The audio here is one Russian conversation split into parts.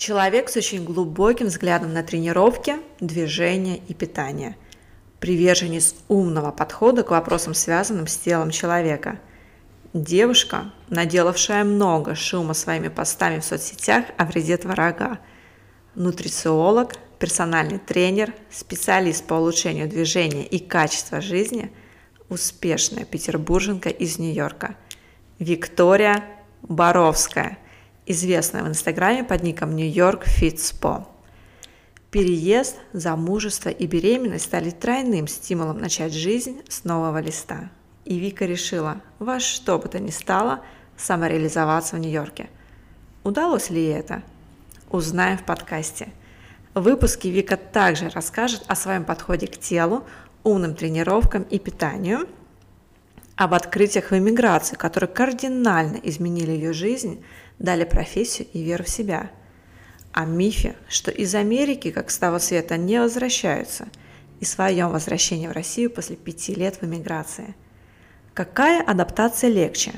Человек с очень глубоким взглядом на тренировки, движение и питание. Приверженец умного подхода к вопросам, связанным с телом человека. Девушка, наделавшая много шума своими постами в соцсетях о вреде творога. Нутрициолог, персональный тренер, специалист по улучшению движения и качества жизни, успешная петербурженка из Нью-Йорка. Виктория Боровская – известная в Инстаграме под ником Нью-Йорк Фитспо. Переезд, замужество и беременность стали тройным стимулом начать жизнь с нового листа. И Вика решила, во что бы то ни стало, самореализоваться в Нью-Йорке. Удалось ли ей это? Узнаем в подкасте. В выпуске Вика также расскажет о своем подходе к телу, умным тренировкам и питанию, об открытиях в эмиграции, которые кардинально изменили ее жизнь – дали профессию и веру в себя. О мифе, что из Америки, как с того света, не возвращаются, и своем возвращении в Россию после пяти лет в эмиграции. Какая адаптация легче?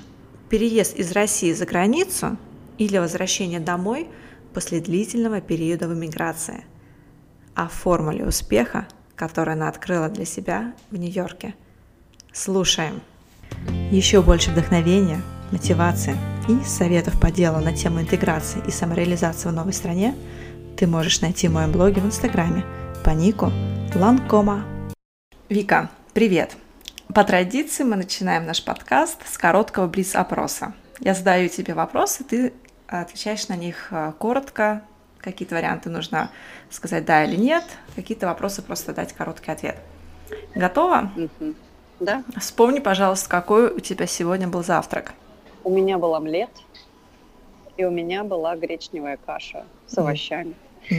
Переезд из России за границу или возвращение домой после длительного периода в эмиграции? О формуле успеха, которую она открыла для себя в Нью-Йорке. Слушаем. Еще больше вдохновения, мотивации – и советов по делу на тему интеграции и самореализации в новой стране ты можешь найти в моем блоге в Инстаграме по нику Ланкома. Вика, привет! По традиции мы начинаем наш подкаст с короткого блиц-опроса. Я задаю тебе вопросы, ты отвечаешь на них э, коротко, какие-то варианты нужно сказать да или нет, какие-то вопросы просто дать короткий ответ. Готова? Да. Вспомни, пожалуйста, какой у тебя сегодня был завтрак. У меня был омлет, и у меня была гречневая каша с овощами.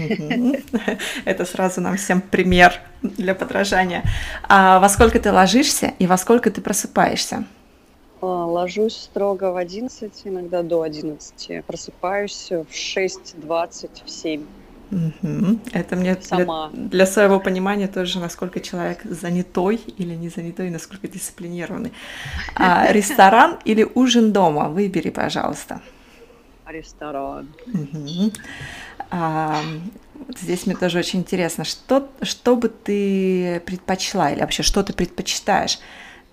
Это сразу нам всем пример для подражания. А во сколько ты ложишься и во сколько ты просыпаешься? А, ложусь строго в 11, иногда до 11. Просыпаюсь в 6.20, в 7. Угу. Это мне Сама. Для, для своего понимания тоже, насколько человек занятой или не занятой, насколько дисциплинированный. А, ресторан или ужин дома? Выбери, пожалуйста. Ресторан. Угу. А, здесь мне тоже очень интересно, что, что бы ты предпочла или вообще что ты предпочитаешь?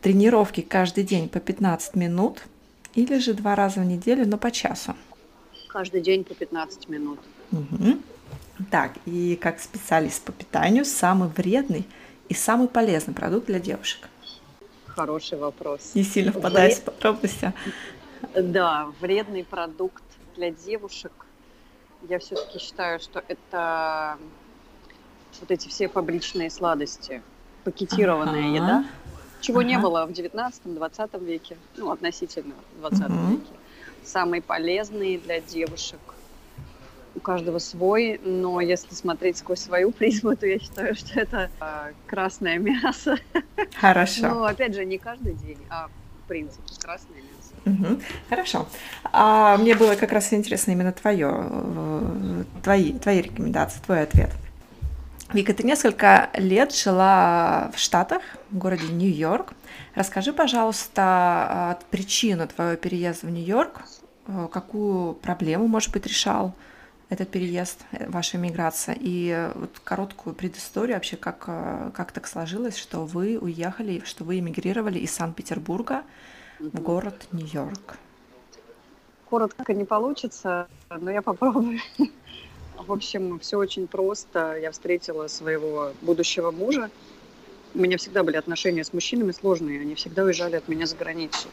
Тренировки каждый день по 15 минут или же два раза в неделю, но по часу? Каждый день по 15 минут. Угу. Так, и как специалист по питанию, самый вредный и самый полезный продукт для девушек? Хороший вопрос. Не сильно впадаясь Вред... в подробности. Да, вредный продукт для девушек. Я все-таки считаю, что это вот эти все фабричные сладости, пакетированная ага. еда, чего ага. не было в 19-20 веке, ну, относительно 20 угу. веке. Самый полезный для девушек – у каждого свой, но если смотреть сквозь свою призму, то я считаю, что это э, красное мясо. Хорошо. Но опять же, не каждый день, а в принципе красное мясо. Угу. Хорошо. А мне было как раз интересно именно твое, э, твои, твои рекомендации, твой ответ. Вика, ты несколько лет жила в Штатах, в городе Нью-Йорк. Расскажи, пожалуйста, причину твоего переезда в Нью-Йорк, э, какую проблему, может быть, решал, этот переезд, э, ваша миграция, и э, вот короткую предысторию вообще, как, э, как так сложилось, что вы уехали, что вы эмигрировали из Санкт-Петербурга в город Нью-Йорк. Коротко не получится, но я попробую. В общем, все очень просто. Я встретила своего будущего мужа. У меня всегда были отношения с мужчинами сложные, они всегда уезжали от меня за границу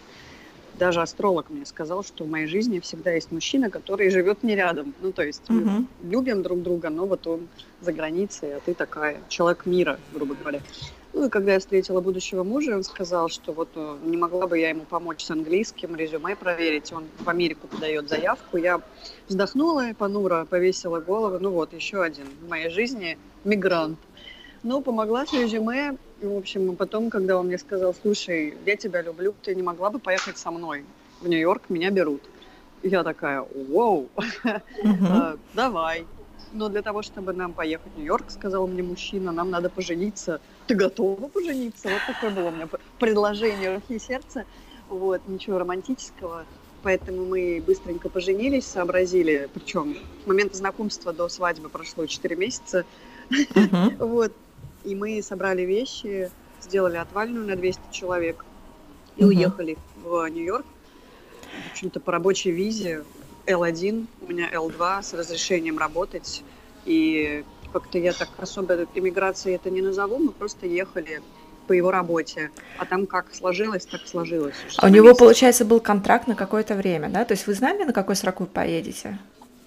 даже астролог мне сказал, что в моей жизни всегда есть мужчина, который живет не рядом. Ну, то есть угу. мы любим друг друга, но вот он за границей, а ты такая, человек мира, грубо говоря. Ну и когда я встретила будущего мужа, он сказал, что вот э, не могла бы я ему помочь с английским, резюме проверить. Он в Америку подает заявку. Я вздохнула и понуро повесила голову. Ну вот, еще один в моей жизни мигрант. Ну, помогла с резюме. В общем, потом, когда он мне сказал, слушай, я тебя люблю, ты не могла бы поехать со мной в Нью-Йорк, меня берут. Я такая, вау, uh-huh. давай. Но для того, чтобы нам поехать в Нью-Йорк, сказал мне мужчина, нам надо пожениться. Ты готова пожениться? Вот такое было у меня предложение руки и сердца. Вот, ничего романтического. Поэтому мы быстренько поженились, сообразили. Причем с момента знакомства до свадьбы прошло 4 месяца. Uh-huh. вот. И мы собрали вещи, сделали отвальную на 200 человек и uh-huh. уехали в Нью-Йорк. В общем-то, по рабочей визе L1, у меня L2 с разрешением работать. И как-то я так особо иммиграцией это не назову, мы просто ехали по его работе. А там как сложилось, так сложилось. А у него, месяц. получается, был контракт на какое-то время, да? То есть вы знали, на какой срок вы поедете?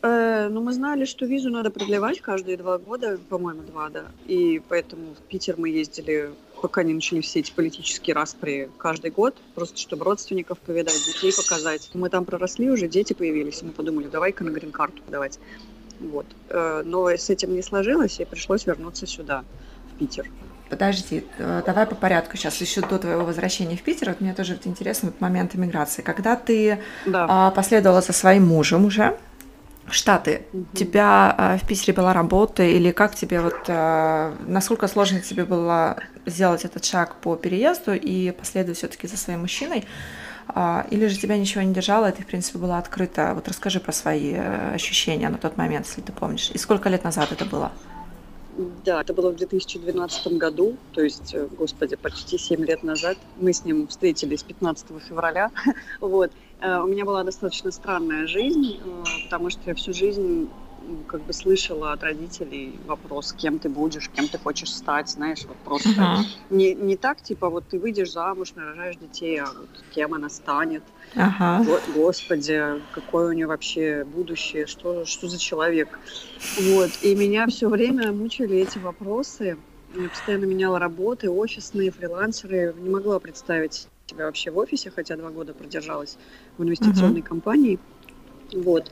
Э, ну, мы знали, что визу надо продлевать каждые два года, по-моему, два, да. И поэтому в Питер мы ездили, пока не начались все эти политические распри, каждый год, просто чтобы родственников повидать, детей показать. Мы там проросли уже, дети появились, и мы подумали, давай-ка на грин-карту подавать. Вот. Э, но с этим не сложилось, и пришлось вернуться сюда, в Питер. Подожди, э, давай по порядку сейчас, еще до твоего возвращения в Питер, вот мне тоже интересно вот момент иммиграции. Когда ты да. А, последовала за своим мужем уже, Штаты. Угу. У тебя э, в Питере была работа или как тебе вот э, насколько сложно тебе было сделать этот шаг по переезду и последовать все-таки за своим мужчиной? Э, или же тебя ничего не держало, и ты, в принципе, была открыта? Вот расскажи про свои э, ощущения на тот момент, если ты помнишь. И сколько лет назад это было? Да, это было в 2012 году, то есть, э, господи, почти 7 лет назад. Мы с ним встретились 15 февраля. вот. Э, у меня была достаточно странная жизнь, э, потому что я всю жизнь как бы слышала от родителей вопрос, кем ты будешь, кем ты хочешь стать, знаешь, вот просто uh-huh. не, не так, типа, вот ты выйдешь замуж, нарожаешь детей, а вот кем она станет. Uh-huh. Го- Господи, какое у нее вообще будущее, что, что за человек. Вот, и меня все время мучили эти вопросы. Я постоянно меняла работы, офисные, фрилансеры. Не могла представить себя вообще в офисе, хотя два года продержалась в инвестиционной uh-huh. компании. Вот.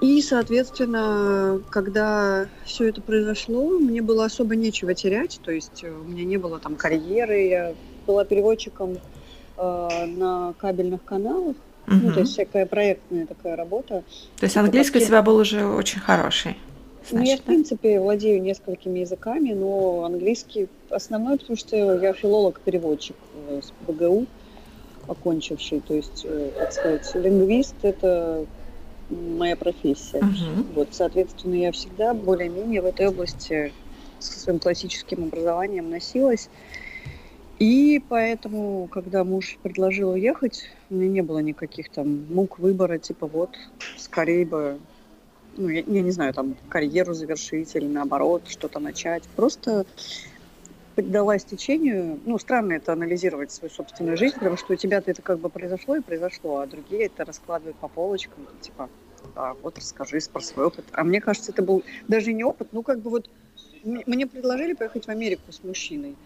И, соответственно, когда все это произошло, мне было особо нечего терять. То есть э, у меня не было там карьеры. Я была переводчиком э, на кабельных каналах. Угу. Ну, то есть всякая проектная такая работа. То есть английский у тебя был уже очень хороший? Значит, ну, я, в принципе, владею несколькими языками, но английский основной, потому что я филолог-переводчик э, с БГУ окончивший. То есть, э, так сказать, лингвист – это моя профессия. Uh-huh. Вот, соответственно, я всегда более-менее в этой области со своим классическим образованием носилась. И поэтому, когда муж предложил уехать, у меня не было никаких там мук выбора, типа вот, скорее бы, ну, я, я не знаю, там, карьеру завершить или наоборот, что-то начать. Просто поддалась течению. Ну, странно это анализировать свою собственную жизнь, потому что у тебя-то это как бы произошло и произошло, а другие это раскладывают по полочкам, типа, а, вот расскажи про свой опыт. А мне кажется, это был даже не опыт, ну, как бы вот мне предложили поехать в Америку с мужчиной,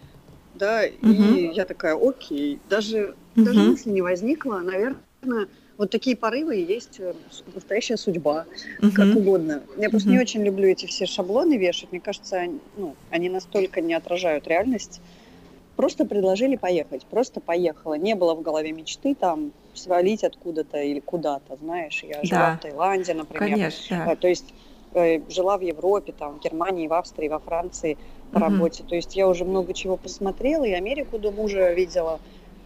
да, угу. и я такая, окей, даже, угу. даже мысли не возникло, наверное, вот такие порывы и есть э, настоящая судьба, uh-huh. как угодно. Я просто uh-huh. не очень люблю эти все шаблоны вешать. Мне кажется, они, ну, они настолько не отражают реальность. Просто предложили поехать, просто поехала. Не было в голове мечты там свалить откуда-то или куда-то, знаешь. Я жила да. в Таиланде, например. Конечно. Да. То есть э, жила в Европе, там, в Германии, в Австрии, во Франции по uh-huh. работе. То есть я уже много чего посмотрела, и Америку до мужа видела.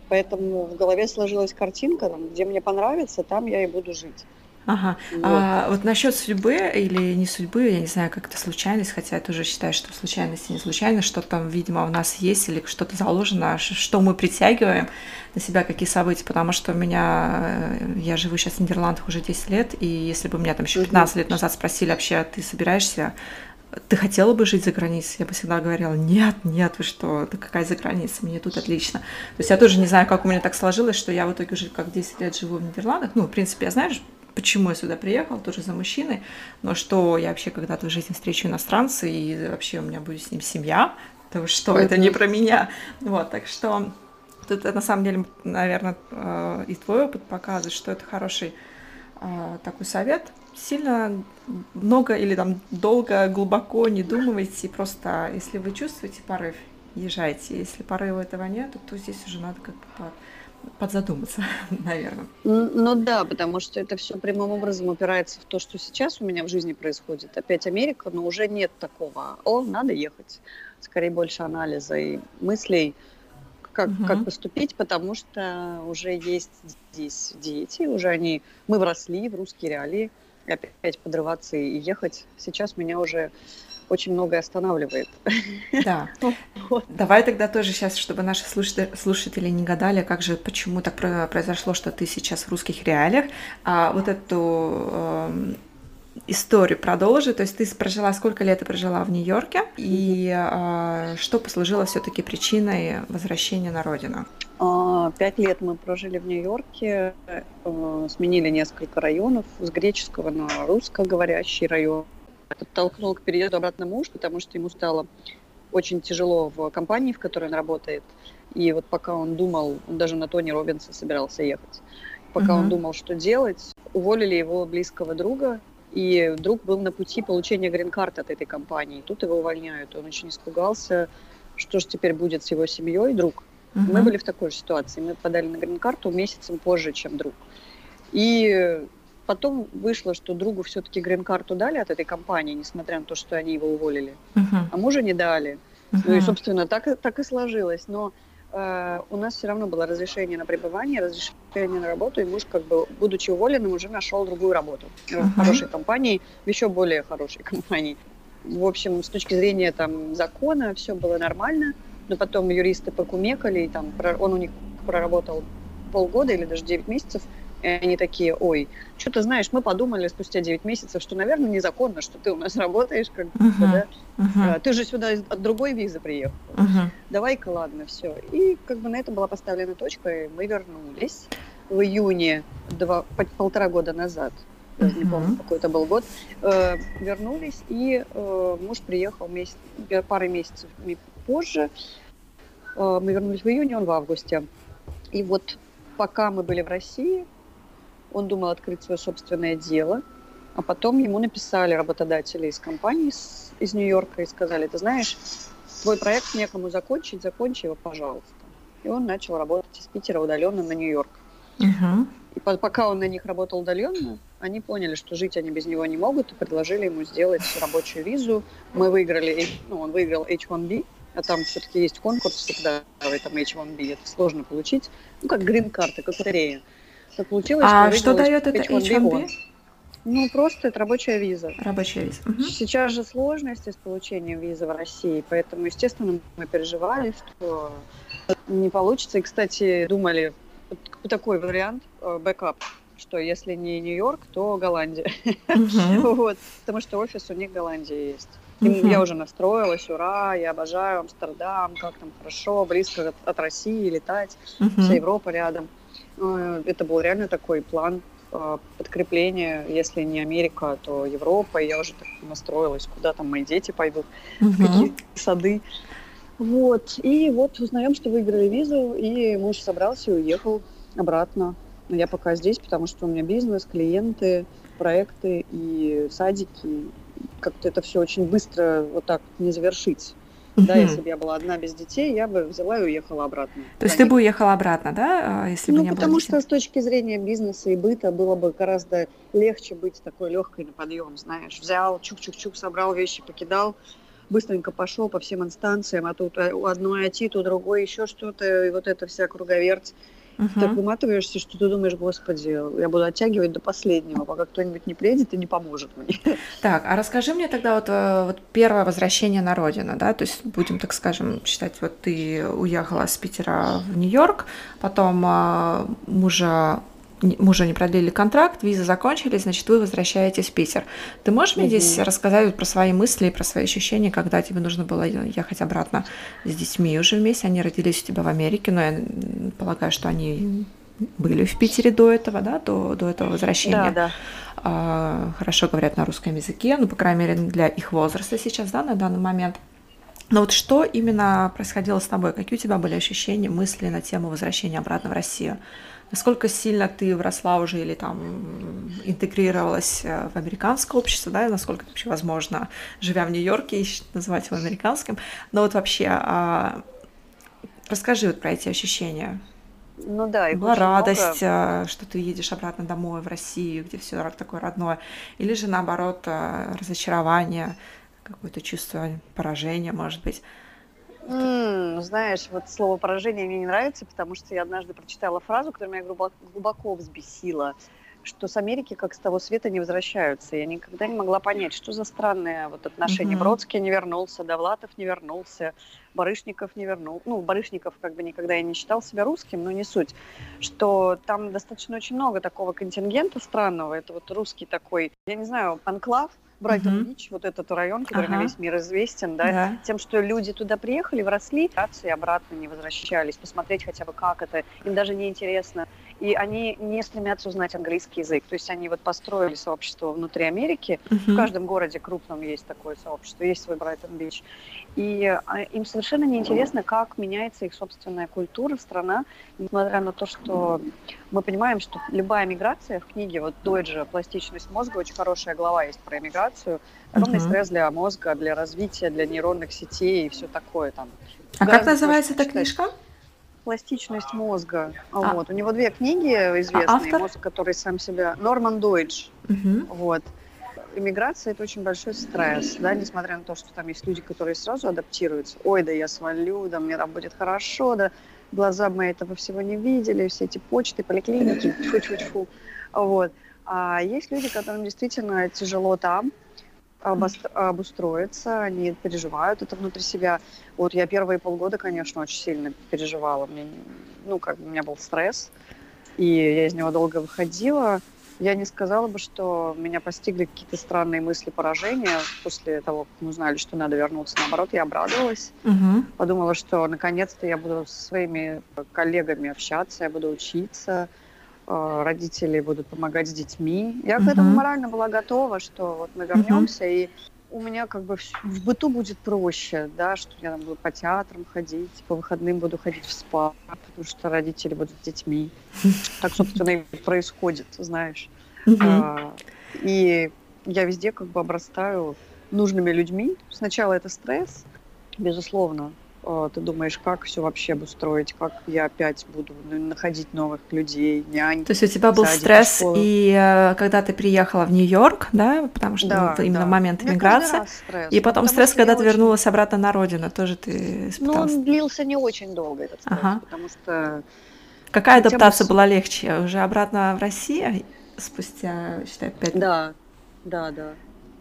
Поэтому в голове сложилась картинка, там, где мне понравится, там я и буду жить. Ага. Вот. А вот насчет судьбы или не судьбы, я не знаю, как это случайность, хотя я тоже считаю, что случайность и не случайность, что там, видимо, у нас есть или что-то заложено, что мы притягиваем на себя, какие события, потому что у меня, э, я живу сейчас в Нидерландах уже 10 лет, и если бы меня там еще 15 лет назад спросили вообще, а ты собираешься ты хотела бы жить за границей? Я бы всегда говорила, нет, нет, вы что, да какая за граница, мне тут отлично. То есть я тоже не знаю, как у меня так сложилось, что я в итоге уже как 10 лет живу в Нидерландах. Ну, в принципе, я знаю, почему я сюда приехала, тоже за мужчиной, но что я вообще когда-то в жизни встречу иностранца, и вообще у меня будет с ним семья, то что, это не про меня. Вот, так что тут на самом деле, наверное, э, и твой опыт показывает, что это хороший э, такой совет. Сильно много или там долго, глубоко не думайте, просто если вы чувствуете порыв, езжайте. Если порыва этого нет, то здесь уже надо как бы подзадуматься, наверное. Ну да, потому что это все прямым образом упирается в то, что сейчас у меня в жизни происходит. Опять Америка, но уже нет такого, о, надо ехать. Скорее больше анализа и мыслей, как, угу. как поступить, потому что уже есть здесь дети, уже они, мы вросли в русские реалии, опять подрываться и ехать. Сейчас меня уже очень многое останавливает. Да. Вот. Давай тогда тоже сейчас, чтобы наши слушатели, не гадали, как же, почему так произошло, что ты сейчас в русских реалиях, а вот эту э, историю продолжи. То есть ты прожила, сколько лет ты прожила в Нью-Йорке, и э, что послужило все-таки причиной возвращения на родину? А, пять лет мы прожили в Нью-Йорке, э, сменили несколько районов с греческого на русскоговорящий район подтолкнул к переезду обратно муж, потому что ему стало очень тяжело в компании, в которой он работает. И вот пока он думал, он даже на Тони Робинса собирался ехать, пока uh-huh. он думал, что делать, уволили его близкого друга, и друг был на пути получения грин-карты от этой компании. Тут его увольняют. Он очень испугался, что же теперь будет с его семьей, друг. Uh-huh. Мы были в такой же ситуации. Мы подали на грин-карту месяцем позже, чем друг. И Потом вышло, что другу все-таки грин-карту дали от этой компании, несмотря на то, что они его уволили. Uh-huh. А мужа не дали. Uh-huh. Ну и, собственно, так, так и сложилось. Но э, у нас все равно было разрешение на пребывание, разрешение на работу, и муж, как бы, будучи уволенным, уже нашел другую работу uh-huh. в хорошей компании, в еще более хорошей компании. В общем, с точки зрения там, закона все было нормально, но потом юристы покумекали, и там, он у них проработал полгода или даже 9 месяцев, и они такие, ой, что ты знаешь, мы подумали спустя 9 месяцев, что, наверное, незаконно, что ты у нас работаешь, как бы, uh-huh. да? Uh-huh. Ты же сюда от другой визы приехал. Uh-huh. Давай-ка, ладно, все. И как бы на это была поставлена точка, и мы вернулись в июне два, полтора года назад. Я uh-huh. не помню, какой это был год. Э, вернулись, и э, муж приехал месяц, пару месяцев позже. Э, мы вернулись в июне, он в августе. И вот пока мы были в России, он думал открыть свое собственное дело, а потом ему написали работодатели из компании с, из Нью-Йорка и сказали, ты знаешь, твой проект некому закончить, закончи его, пожалуйста. И он начал работать из Питера удаленно на Нью-Йорк. Uh-huh. И по- пока он на них работал удаленно, они поняли, что жить они без него не могут, и предложили ему сделать рабочую визу. Мы выиграли, ну, он выиграл H1B, а там все-таки есть конкурс всегда в этом H1B, это сложно получить. Ну, как грин-карта, как лотерея. Так получилось, а что, что дает это H1B? Ну, просто это рабочая виза. Рабочая виза. Угу. Сейчас же сложности с получением визы в России, поэтому, естественно, мы переживали, что не получится. И, кстати, думали, такой вариант, э, backup, что если не Нью-Йорк, то Голландия. Uh-huh. вот, потому что офис у них в Голландии есть. И uh-huh. я уже настроилась, ура, я обожаю Амстердам, как там хорошо, близко от, от России летать, uh-huh. вся Европа рядом. Э, это был реально такой план э, подкрепления, если не Америка, то Европа. И я уже так настроилась, куда там мои дети пойдут, uh-huh. в какие сады. Вот. И вот узнаем, что выиграли визу, и муж собрался и уехал обратно. Но я пока здесь, потому что у меня бизнес, клиенты, проекты и садики. Как-то это все очень быстро вот так не завершить. Да, если бы я была одна без детей, я бы взяла и уехала обратно. То есть ты бы уехала обратно, да, а, если бы ну, не было потому что с точки зрения бизнеса и быта было бы гораздо легче быть такой легкой на подъем, знаешь. Взял, чук-чук-чук, собрал вещи, покидал, быстренько пошел по всем инстанциям, а тут э, у одной IT, у другой еще что-то, и вот это вся круговерть. Угу. Так выматываешься, что ты думаешь, господи, я буду оттягивать до последнего, пока кто-нибудь не приедет и не поможет мне. Так, а расскажи мне тогда вот, э, вот первое возвращение на родину, да, то есть будем, так скажем, считать, вот ты уехала с Питера в Нью-Йорк, потом э, мужа мужа не продлили контракт, визы закончились, значит, вы возвращаетесь в Питер. Ты можешь мне здесь рассказать про свои мысли, про свои ощущения, когда тебе нужно было ехать обратно с детьми уже вместе? Они родились у тебя в Америке, но я полагаю, что они были в Питере до этого, да, до, до этого возвращения. Да, да. А, хорошо говорят на русском языке, ну, по крайней мере, для их возраста сейчас, да, на данный момент. Но вот что именно происходило с тобой? Какие у тебя были ощущения, мысли на тему возвращения обратно в Россию? Насколько сильно ты вросла уже или там интегрировалась э, в американское общество, да, и насколько это вообще возможно, живя в Нью-Йорке, называть его американским. Но вот вообще, а, расскажи вот про эти ощущения. Ну да, Была радость, много... Э, что ты едешь обратно домой в Россию, где все такое родное, или же наоборот э, разочарование, какое-то чувство поражения, может быть. Mm, знаешь, вот слово поражение мне не нравится, потому что я однажды прочитала фразу, которая меня глубоко, глубоко взбесила, что с Америки как с того света не возвращаются. Я никогда не могла понять, что за странное вот отношение. Mm-hmm. Бродский не вернулся, Довлатов не вернулся, Барышников не вернул. Ну, Барышников как бы никогда и не считал себя русским, но не суть. Что там достаточно очень много такого контингента странного. Это вот русский такой, я не знаю, анклав, Брайтон-Бич, вот этот район, который ага. на весь мир известен, да, да, тем, что люди туда приехали, вросли, и обратно не возвращались, посмотреть хотя бы как это, им даже не интересно. И они не стремятся узнать английский язык. То есть они вот построили сообщество внутри Америки. Uh-huh. В каждом городе крупном есть такое сообщество, есть свой Брайтон-Бич. И а, им совершенно неинтересно, как меняется их собственная культура, страна, несмотря на то, что мы понимаем, что любая миграция в книге, вот Дойджа «Пластичность мозга», очень хорошая глава есть про миграцию, огромный uh-huh. стресс для мозга, для развития, для нейронных сетей и все такое там. А как называется эта книжка? Пластичность мозга. А. Вот. У него две книги известные, а автор? мозг, который сам себя... Норман Дойдж. Угу. Вот. Иммиграция – это очень большой стресс, да, несмотря на то, что там есть люди, которые сразу адаптируются. Ой, да я свалю, да мне там будет хорошо, да глаза мы этого всего не видели, все эти почты, поликлиники, тьфу-тьфу-тьфу. Вот. А есть люди, которым действительно тяжело там, обустроиться, они переживают это внутри себя. Вот я первые полгода, конечно, очень сильно переживала. Мне, ну, как бы у меня был стресс, и я из него долго выходила. Я не сказала бы, что меня постигли какие-то странные мысли поражения после того, как мы узнали, что надо вернуться. Наоборот, я обрадовалась. Угу. Подумала, что наконец-то я буду со своими коллегами общаться, я буду учиться, родители будут помогать с детьми. Я к этому морально была готова, что вот мы вернемся, и у меня как бы в быту будет проще, да, что я там буду по театрам ходить, по выходным буду ходить в спа, потому что родители будут с детьми. Так, собственно, и происходит, знаешь. А, и я везде как бы обрастаю нужными людьми. Сначала это стресс, безусловно, ты думаешь, как все вообще обустроить, как я опять буду находить новых людей, нянь. То есть у тебя был стресс, и э, когда ты приехала в Нью-Йорк, да, потому что да, ну, именно да. момент иммиграции, и потом стресс, когда ты очень... вернулась обратно на родину, тоже ты испытала? Ну, он длился не очень долго, этот стресс, ага. потому что... Какая адаптация бы... была легче? Уже обратно в Россию спустя, считай, пять лет? Да, да, да.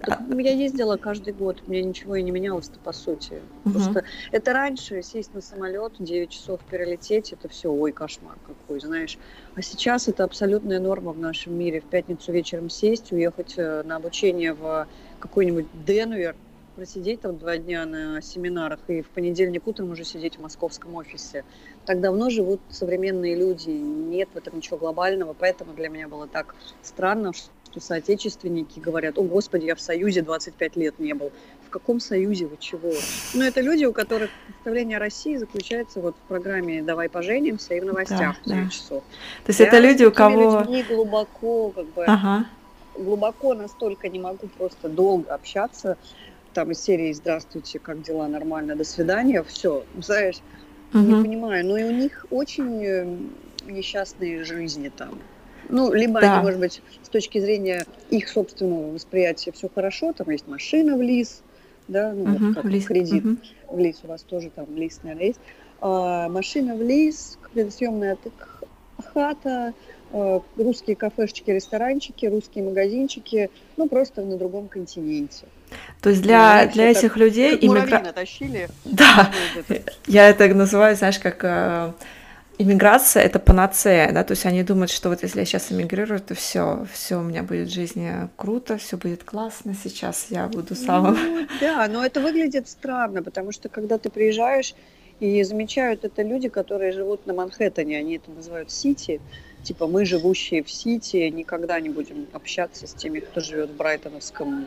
Так, ну, я ездила каждый год, у меня ничего и не менялось-то по сути. Угу. Просто это раньше сесть на самолет, 9 часов перелететь, это все, ой, кошмар какой, знаешь. А сейчас это абсолютная норма в нашем мире. В пятницу вечером сесть, уехать э, на обучение в какой-нибудь Денвер, просидеть там два дня на семинарах и в понедельник утром уже сидеть в московском офисе. Так давно живут современные люди, нет в этом ничего глобального, поэтому для меня было так странно, что соотечественники говорят, о, господи, я в Союзе 25 лет не был. В каком Союзе вы чего? Ну, это люди, у которых представление о России заключается вот в программе «Давай поженимся» и в новостях да, 9 да. часов. То есть я это люди, у кого... людьми глубоко, как бы, ага. глубоко настолько не могу просто долго общаться, там из серии «Здравствуйте, как дела? Нормально, до свидания», все, знаешь, угу. не понимаю. Но и у них очень э, несчастные жизни там. Ну, либо да. они, может быть, с точки зрения их собственного восприятия все хорошо, там есть машина в лис, да, ну, uh-huh, вот как в лис. кредит uh-huh. в лис, у вас тоже там лис, наверное, есть. А, машина в лис, съемная хата, а, русские кафешечки, ресторанчики, русские магазинчики, ну, просто на другом континенте. То есть для, для этих так, людей... Иммигра... тащили. Да, я это называю, знаешь, как э, иммиграция это панацея, да, то есть они думают, что вот если я сейчас эмигрирую, то все, все у меня будет в жизни круто, все будет классно, сейчас я буду самым. Ну, да, но это выглядит странно, потому что когда ты приезжаешь и замечают это люди, которые живут на Манхэттене, они это называют Сити, типа мы, живущие в Сити, никогда не будем общаться с теми, кто живет в Брайтоновском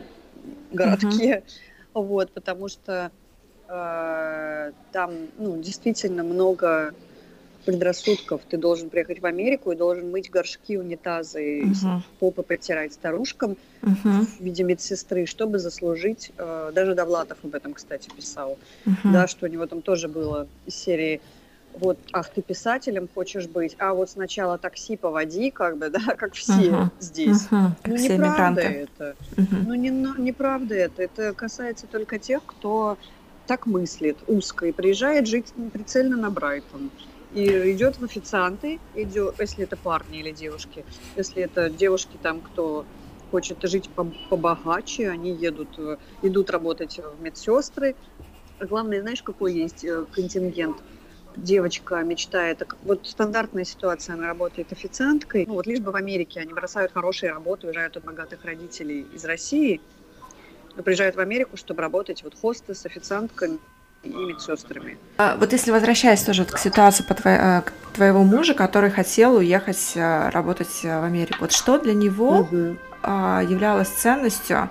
городке, uh-huh. вот, потому что э, там, ну, действительно много предрассудков. Ты должен приехать в Америку и должен мыть горшки, унитазы, uh-huh. попы протирать старушкам uh-huh. в виде медсестры, чтобы заслужить. Э, даже Довлатов об этом, кстати, писал. Uh-huh. Да, что у него там тоже было из серии вот, ах, ты писателем хочешь быть, а вот сначала такси поводи, как бы, да, как все uh-huh. здесь. Uh-huh. ну, все неправда это. Uh-huh. Ну, не, неправда это. Это касается только тех, кто так мыслит узко и приезжает жить прицельно на Брайтон. И идет в официанты, идет, если это парни или девушки, если это девушки там, кто хочет жить побогаче, они едут, э, идут работать в медсестры. Главное, знаешь, какой есть э, контингент? девочка мечтает, вот стандартная ситуация, она работает официанткой, ну вот лишь бы в Америке они бросают хорошие работы, уезжают от богатых родителей из России, но приезжают в Америку, чтобы работать вот хостес, официанткой и медсестрами. А, вот если возвращаясь тоже к ситуации по твоей, э, к твоего мужа, который хотел уехать э, работать в Америку, вот что для него угу. являлось ценностью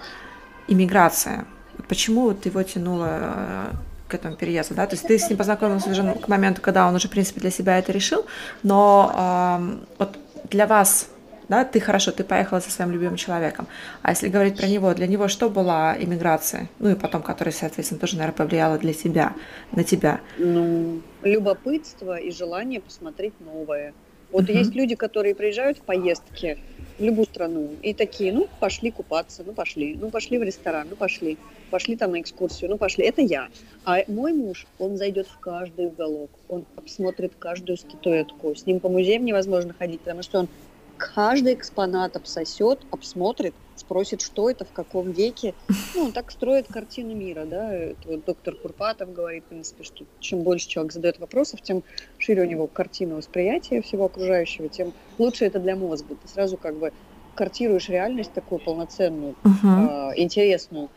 иммиграция? Почему вот его тянуло э, к этому переезду, да, то есть ты с ним познакомился уже к моменту, когда он уже, в принципе, для себя это решил, но э, вот для вас, да, ты хорошо, ты поехала со своим любимым человеком, а если говорить про него, для него что была иммиграция, ну и потом, которая, соответственно, тоже, наверное, повлияла для тебя, на тебя? Ну, любопытство и желание посмотреть новое. Вот uh-huh. есть люди, которые приезжают в поездки, в любую страну. И такие, ну, пошли купаться, ну, пошли. Ну, пошли в ресторан, ну, пошли. Пошли там на экскурсию, ну, пошли. Это я. А мой муж, он зайдет в каждый уголок, он обсмотрит каждую статуэтку. С ним по музеям невозможно ходить, потому что он каждый экспонат обсосет, обсмотрит, спросит, что это, в каком веке. Ну, он так строит картину мира, да. Это вот доктор Курпатов говорит, в принципе, что чем больше человек задает вопросов, тем шире у него картина восприятия всего окружающего, тем лучше это для мозга. Ты сразу как бы картируешь реальность такую полноценную, uh-huh. э, интересную,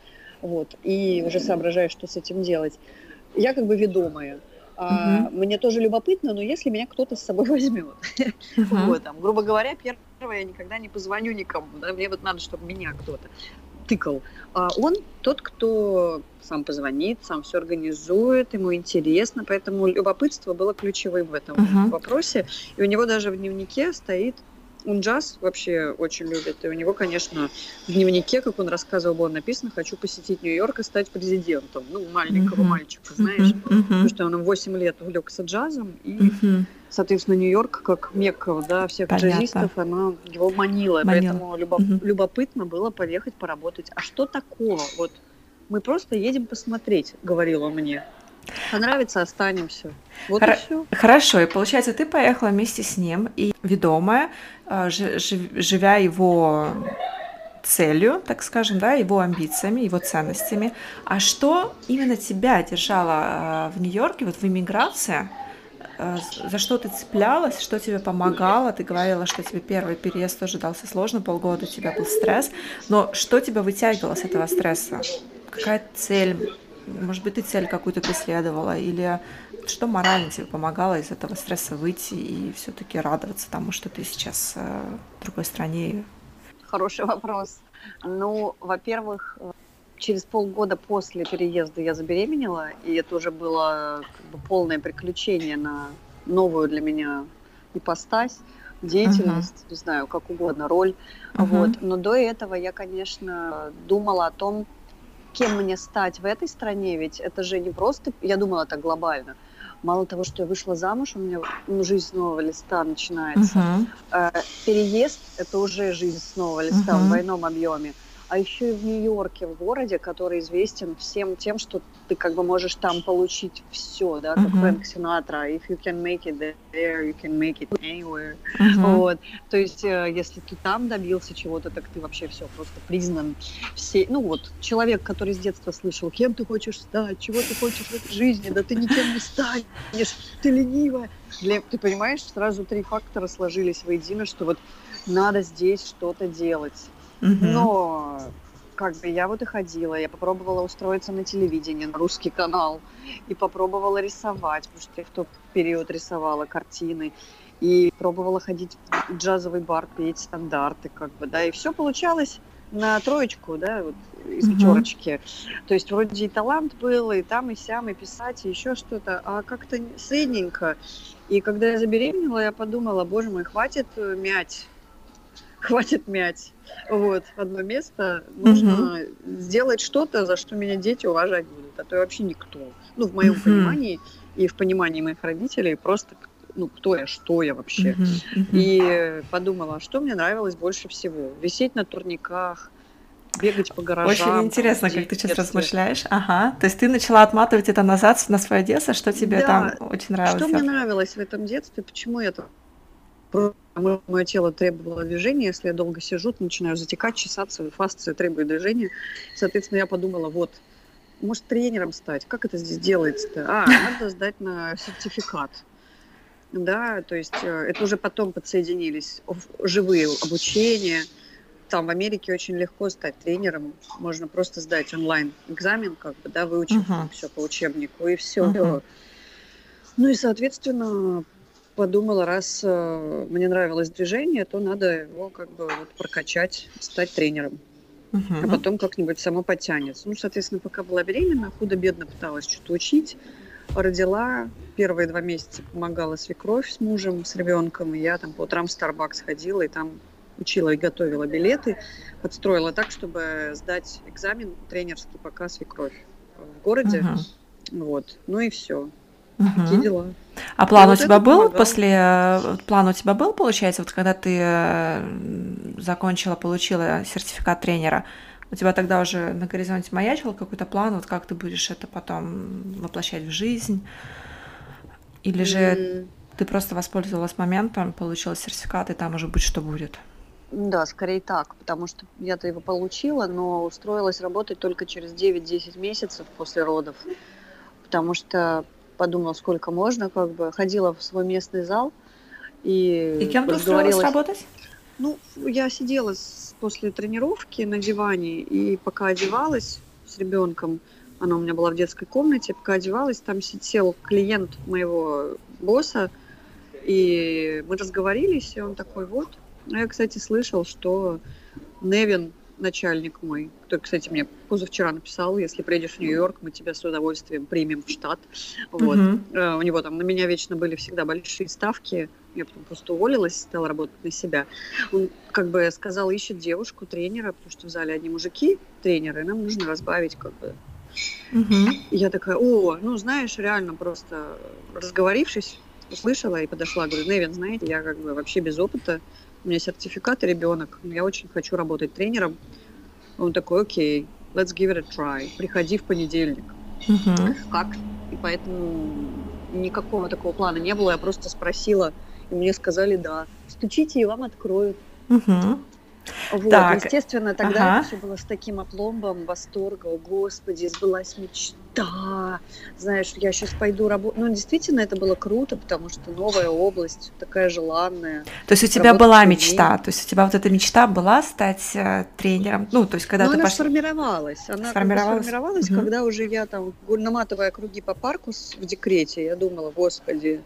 вот, и уже соображаешь, что с этим делать. Я как бы ведомая. А, угу. Мне тоже любопытно, но если меня кто-то с собой возьмет, угу. вот, там, грубо говоря, первое, я никогда не позвоню никому, да, мне вот надо, чтобы меня кто-то тыкал. А он тот, кто сам позвонит, сам все организует, ему интересно, поэтому любопытство было ключевым в этом uh-huh. вопросе. И у него даже в дневнике стоит он джаз вообще очень любит. И у него, конечно, в дневнике, как он рассказывал, было написано «Хочу посетить Нью-Йорк и стать президентом». Ну, маленького uh-huh. мальчика, знаешь. Uh-huh. Потому что он в 8 лет увлекся джазом. И, uh-huh. соответственно, Нью-Йорк, как Мекка да, всех Понятно. джазистов, она его манила. манила. Поэтому любоп... uh-huh. любопытно было поехать поработать. А что такого? Вот мы просто едем посмотреть, говорил он мне. Понравится, останемся. Вот Хор- и все. Хорошо, и получается, ты поехала вместе с ним, и ведомая, а, живя его целью, так скажем, да, его амбициями, его ценностями. А что именно тебя держало а, в Нью-Йорке, вот в иммиграции? А, за что ты цеплялась, что тебе помогало? Ты говорила, что тебе первый переезд тоже дался сложно, полгода у тебя был стресс. Но что тебя вытягивало с этого стресса? Какая цель может быть, ты цель какую-то преследовала, или что морально тебе помогало из этого стресса выйти и все-таки радоваться тому, что ты сейчас э, в другой стране? Хороший вопрос. Ну, во-первых, через полгода после переезда я забеременела, и это уже было как бы, полное приключение на новую для меня ипостась, деятельность, uh-huh. не знаю, как угодно, роль. Uh-huh. Вот. Но до этого я, конечно, думала о том, кем мне стать в этой стране, ведь это же не просто, я думала так глобально, мало того, что я вышла замуж, у меня ну, жизнь с нового листа начинается. Uh-huh. Переезд – это уже жизнь с нового листа uh-huh. в двойном объеме а еще и в Нью-Йорке, в городе, который известен всем тем, что ты как бы можешь там получить все, да, как uh-huh. Фрэнк Синатра, if you can make it there, you can make it anywhere. Uh-huh. Вот. То есть, э, если ты там добился чего-то, так ты вообще все просто признан. Все, ну вот, человек, который с детства слышал, кем ты хочешь стать, чего ты хочешь в этой жизни, да ты никем не станешь, ты ленивая. Для, ты понимаешь, сразу три фактора сложились воедино, что вот надо здесь что-то делать. Но как бы я вот и ходила, я попробовала устроиться на телевидении, на русский канал, и попробовала рисовать, потому что я в тот период рисовала картины, и пробовала ходить в джазовый бар, петь стандарты, как бы, да, и все получалось на троечку, да, вот, из пятерочки. То есть вроде и талант был, и там, и сям, и писать, и еще что-то, а как-то средненько. И когда я забеременела, я подумала, боже мой, хватит э, мять, хватит мять. Вот, одно место. Нужно сделать что-то, за что меня дети уважать будут, а то я вообще никто. Ну, в моем Мгм. понимании и в понимании моих родителей просто, ну, кто я, что я вообще. Мгм. И подумала, а что мне нравилось больше всего? Висеть на турниках, бегать по гаражам. Очень интересно, там, как ты сейчас детстве. размышляешь. Ага. То есть ты начала отматывать это назад на свое детство, что тебе Да. там очень нравилось. Что мне нравилось в этом детстве? Почему я так... Мое тело требовало движения, если я долго сижу, то начинаю затекать, чесаться, фасция требует движения. Соответственно, я подумала, вот, может, тренером стать? Как это здесь делается-то? А, надо сдать на сертификат. Да, то есть э, это уже потом подсоединились живые обучения. Там в Америке очень легко стать тренером. Можно просто сдать онлайн экзамен, как бы, да, выучив Мгм. все по учебнику, и все. Мгм. Ну и, соответственно, подумала, раз э, мне нравилось движение, то надо его как бы вот прокачать, стать тренером. А Мгм. потом как-нибудь само подтянется. Ну, соответственно, пока была беременна, худо-бедно пыталась что-то учить. Родила, первые два месяца помогала свекровь с мужем, с ребенком. И я там по утрам в Starbucks ходила и там учила и готовила билеты. Подстроила так, чтобы сдать экзамен тренерский, пока свекровь в городе. Мгм. Вот. Ну и все. Мгм. Такие дела. А план у вот тебя был помогало. после... э, План у тебя был, получается, вот когда ты э, закончила, получила сертификат тренера, у тебя тогда уже на горизонте маячил какой-то план, вот как ты будешь это потом воплощать в жизнь? Или же М, ты просто воспользовалась моментом, получила сертификат, и там уже будь что будет? Да, скорее так, потому что я-то его получила, но устроилась работать только через 9-10 месяцев после родов, потому что подумала, сколько можно, как бы ходила в свой местный зал и, И кем ты устроилась работать? Ну, я сидела с- после тренировки на диване, и пока одевалась с ребенком, она у меня была в детской комнате, пока одевалась, там сидел клиент моего босса, и мы разговорились, и он такой, вот. А я, кстати, слышал, что Невин, начальник мой, который, кстати, мне позавчера написал, если приедешь в Нью-Йорк, мы тебя с удовольствием примем в штат. Вот. Э, У него там на меня вечно были всегда большие ставки. Я потом просто уволилась, стала работать на себя. Он как бы сказал, ищет девушку, тренера, потому что в зале одни мужики, тренеры, и нам нужно разбавить как бы. И я такая, о, ну знаешь, реально просто разговорившись, услышала и подошла, говорю, Невин, знаете, я как бы вообще без опыта, у меня сертификат и ребенок, но я очень хочу работать тренером. Он такой, окей, let's give it a try, приходи в понедельник Мгм. как. И поэтому никакого такого плана не было. Я просто спросила, и мне сказали да. Стучите, и вам откроют. Мгм. Вот. Так, Естественно, тогда ага. это все было с таким опломбом, восторга. Господи, сбылась мечта. Знаешь, я сейчас пойду работать. Ну, действительно, это было круто, потому что новая область, такая желанная. То есть у тебя была мечта, то есть у тебя вот эта мечта была стать э, тренером, ну, то есть когда Но ты она пошла... сформировалась. Она Сформировалась? сформировалась, Мгм. когда уже я там наматывая круги по парку в декрете, я думала, господи,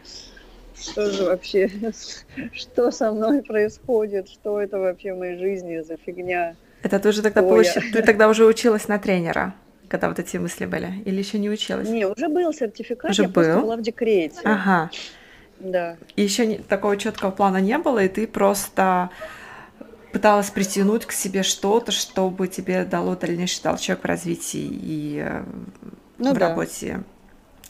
что же вообще, что со мной происходит, что это вообще в моей жизни за фигня. Это ты уже тогда Ой, получи- ты тогда уже училась на тренера, когда вот эти мысли были, или еще не училась? Не, уже был сертификат, Уже я просто был? была в декрете. Ага. Да. И еще такого четкого плана не было, и ты просто пыталась притянуть к себе что-то, чтобы тебе дало дальнейший толчок в развитии и э, Ну в да. работе.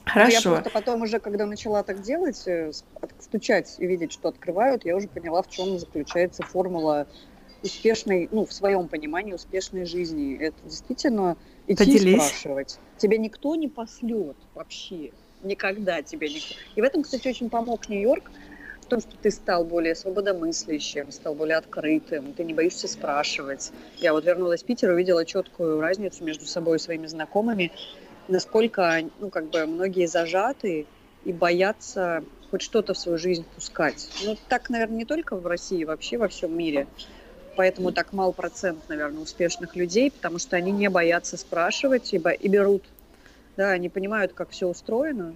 Ну, Хорошо. Я просто потом уже, когда начала так делать, э, стучать и видеть, что открывают, я уже поняла, в чем заключается формула успешной, ну, в своем понимании, успешной жизни. Это действительно идти Поделись. спрашивать. Тебе никто не послет вообще. Никогда тебе никто. И в этом, кстати, очень помог Нью-Йорк, в том, что ты стал более свободомыслящим, стал более открытым, ты не боишься спрашивать. Я вот вернулась в Питер, увидела четкую разницу между собой и своими знакомыми, насколько, ну, как бы многие зажаты и боятся хоть что-то в свою жизнь пускать. Ну, так, наверное, не только в России, вообще во всем мире. Поэтому так мал процент, наверное, успешных людей, потому что они не боятся спрашивать и, бо- и берут. Да, они понимают, как все устроено.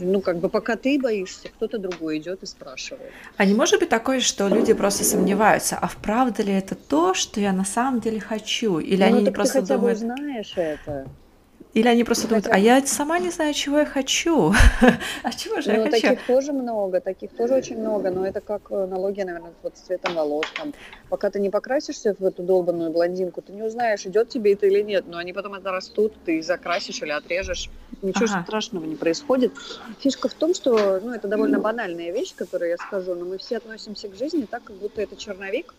Ну, как бы пока ты боишься, кто-то другой идет и спрашивает. А не может быть такое, что люди просто сомневаются, а вправду ли это то, что я на самом деле хочу? Или ну, они так просто ты хотя думают... бы знаешь это. Или они просто думают, а я сама не знаю, чего я хочу. А чего же я Ну, хочу? таких тоже много, таких тоже очень много, но это как э, аналогия, наверное, вот с цветом волос. Там. Пока ты не покрасишься в эту долбанную блондинку, ты не узнаешь, идет тебе это или нет, но они потом это растут, ты закрасишь или отрежешь. Ничего Ага. страшного не происходит. Фишка в том, что, ну, это довольно банальная вещь, которую я скажу, но мы все относимся к жизни так, как будто это черновик,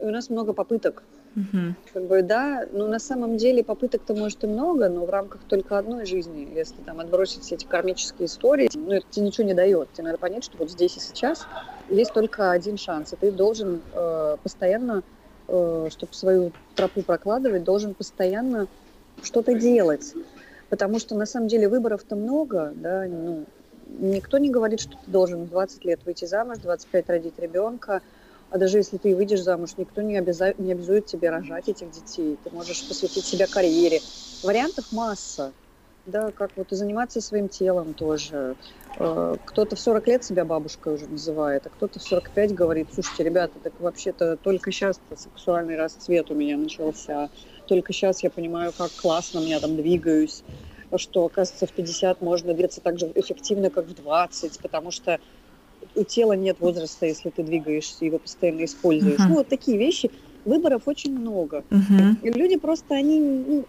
и у нас много попыток. Мгм. Как бы, да, ну на самом деле попыток-то может и много, но в рамках только одной жизни. Если там отбросить все эти кармические истории, ну это тебе ничего не дает. Тебе надо понять, что вот здесь и сейчас есть только один шанс, и ты должен э, постоянно, э, чтобы свою тропу прокладывать, должен постоянно что-то делать. Потому что на самом деле выборов-то много, да, ну, никто не говорит, что ты должен в 20 лет выйти замуж, в 25 родить ребенка, а даже если ты выйдешь замуж, никто не, обяза... не обязует тебе рожать этих детей. Ты можешь посвятить себя карьере. Вариантов масса. Да, как вот и заниматься своим телом тоже. Э, Кто-то в 40 лет себя бабушкой уже называет, а кто-то в 45 говорит, слушайте, ребята, так вообще-то только сейчас сексуальный расцвет у меня начался. Только сейчас я понимаю, как классно я там двигаюсь что, оказывается, в 50 можно двигаться так же эффективно, как в 20, потому что у тела нет возраста, если ты двигаешься, его постоянно используешь. Мгм. Ну, вот такие вещи. Выборов очень много. Мгм. И люди просто, они, ну,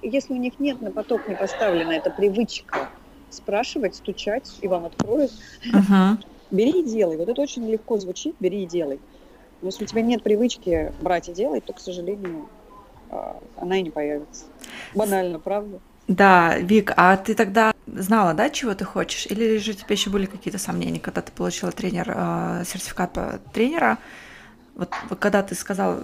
если у них нет на поток не поставлена эта привычка спрашивать, стучать, и вам откроют, Мгм. бери и делай. Вот это очень легко звучит, бери и делай. Но если у тебя нет привычки брать и делать, то, к сожалению, а, она и не появится. Банально, правда? Да, Вик, а ты тогда знала, да, чего ты хочешь? Или же у тебя еще были какие-то сомнения, когда ты получила тренер, э, сертификат по- тренера? Вот когда ты сказал,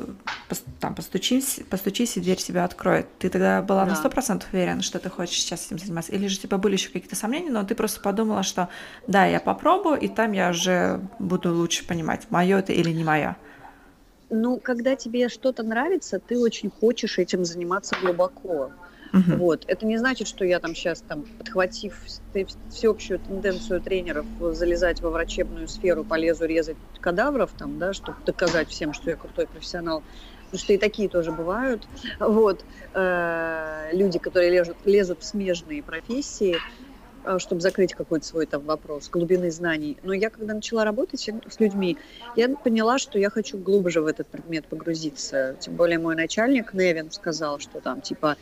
там, постучись, постучись, и дверь тебя откроет, ты тогда была на Да. сто процентов уверена, что ты хочешь сейчас этим заниматься? Или же у тебя были еще какие-то сомнения, но ты просто подумала, что да, я попробую, и там я уже буду лучше понимать, мое это или не мое? Ну, когда тебе что-то нравится, ты очень хочешь этим заниматься глубоко. Мгм. Вот. Это не значит, что я там сейчас, там, подхватив вс- всеобщую тенденцию тренеров залезать во врачебную сферу, полезу резать кадавров, там, да, чтобы доказать всем, что я крутой профессионал. Потому что и такие тоже бывают. Вот. Э, Люди, которые лезут, лезут в смежные профессии, чтобы закрыть какой-то свой там вопрос глубины знаний. Но я, когда начала работать с людьми, я поняла, что я хочу глубже в этот предмет погрузиться. Тем более мой начальник Невин сказал, что там типа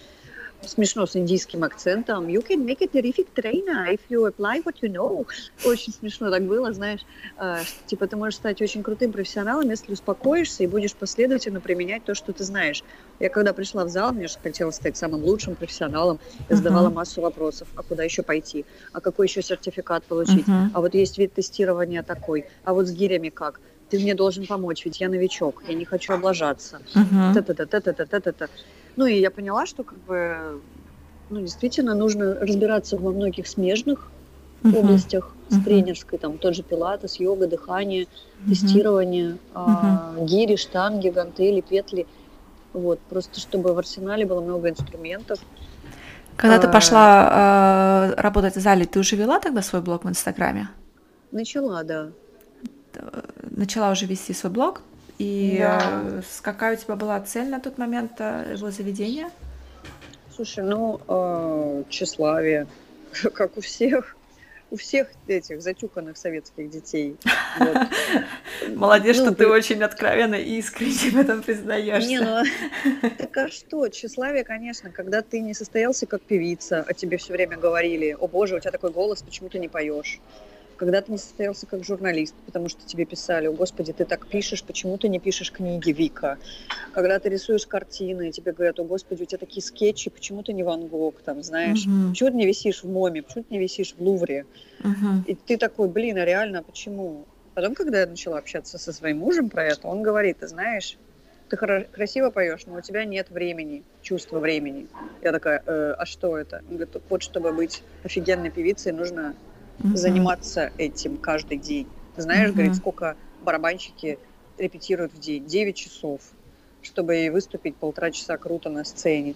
смешно с индийским акцентом. You can make a terrific trainer if you apply what you know. Очень смешно так было, знаешь. Э, типа ты можешь стать очень крутым профессионалом, если успокоишься и будешь последовательно применять то, что ты знаешь. Я когда пришла в зал, мне же хотелось стать самым лучшим профессионалом. Я задавала Мгм. массу вопросов. А куда еще пойти? А какой еще сертификат получить? Мгм. А вот есть вид тестирования такой. А вот с гирями как? Ты мне должен помочь, ведь я новичок, я не хочу облажаться. Мгм. Та-та-та-та-та-та-та-та. Ну и я поняла, что как бы ну, действительно нужно разбираться во многих смежных Мгм. областях с Мгм. тренерской, там тот же пилатес, йога, дыхание, Мгм. тестирование, а, гири, штанги, гантели, петли. Вот, просто чтобы в арсенале было много инструментов. Когда ты А, пошла э, работать в зале, ты уже вела тогда свой блог в Инстаграме? Начала, да. Э, Начала уже вести свой блог. И Да. э, какая у тебя была цель на тот момент э, его заведения? Слушай, ну, э, тщеславие, как у всех, у всех этих затюканных советских детей. Вот. Молодец, Ну, что ты при- очень откровенно и искренне в этом признаешься. Не, ну, так а что, тщеславие, конечно, когда ты не состоялся как певица, а тебе все время говорили, о боже, у тебя такой голос, почему ты не поешь? Когда ты не состоялся как журналист, потому что тебе писали, о господи, ты так пишешь, почему ты не пишешь книги, Вика? Когда ты рисуешь картины, тебе говорят, о господи, у тебя такие скетчи, почему ты не Ван Гог, там, знаешь? Мгм. Почему ты не висишь в МОМе, почему ты не висишь в Лувре? Мгм. И ты такой, блин, а реально, почему? Потом, когда я начала общаться со своим мужем про это, он говорит, ты знаешь, ты хоро- красиво поешь, но у тебя нет времени, чувства времени. Я такая, «Э, а что это? Он говорит, вот чтобы быть офигенной певицей, нужно Мгм. заниматься этим каждый день. Ты знаешь, Мгм. говорит, сколько барабанщики репетируют в день? 9 часов, чтобы выступить полтора часа круто на сцене.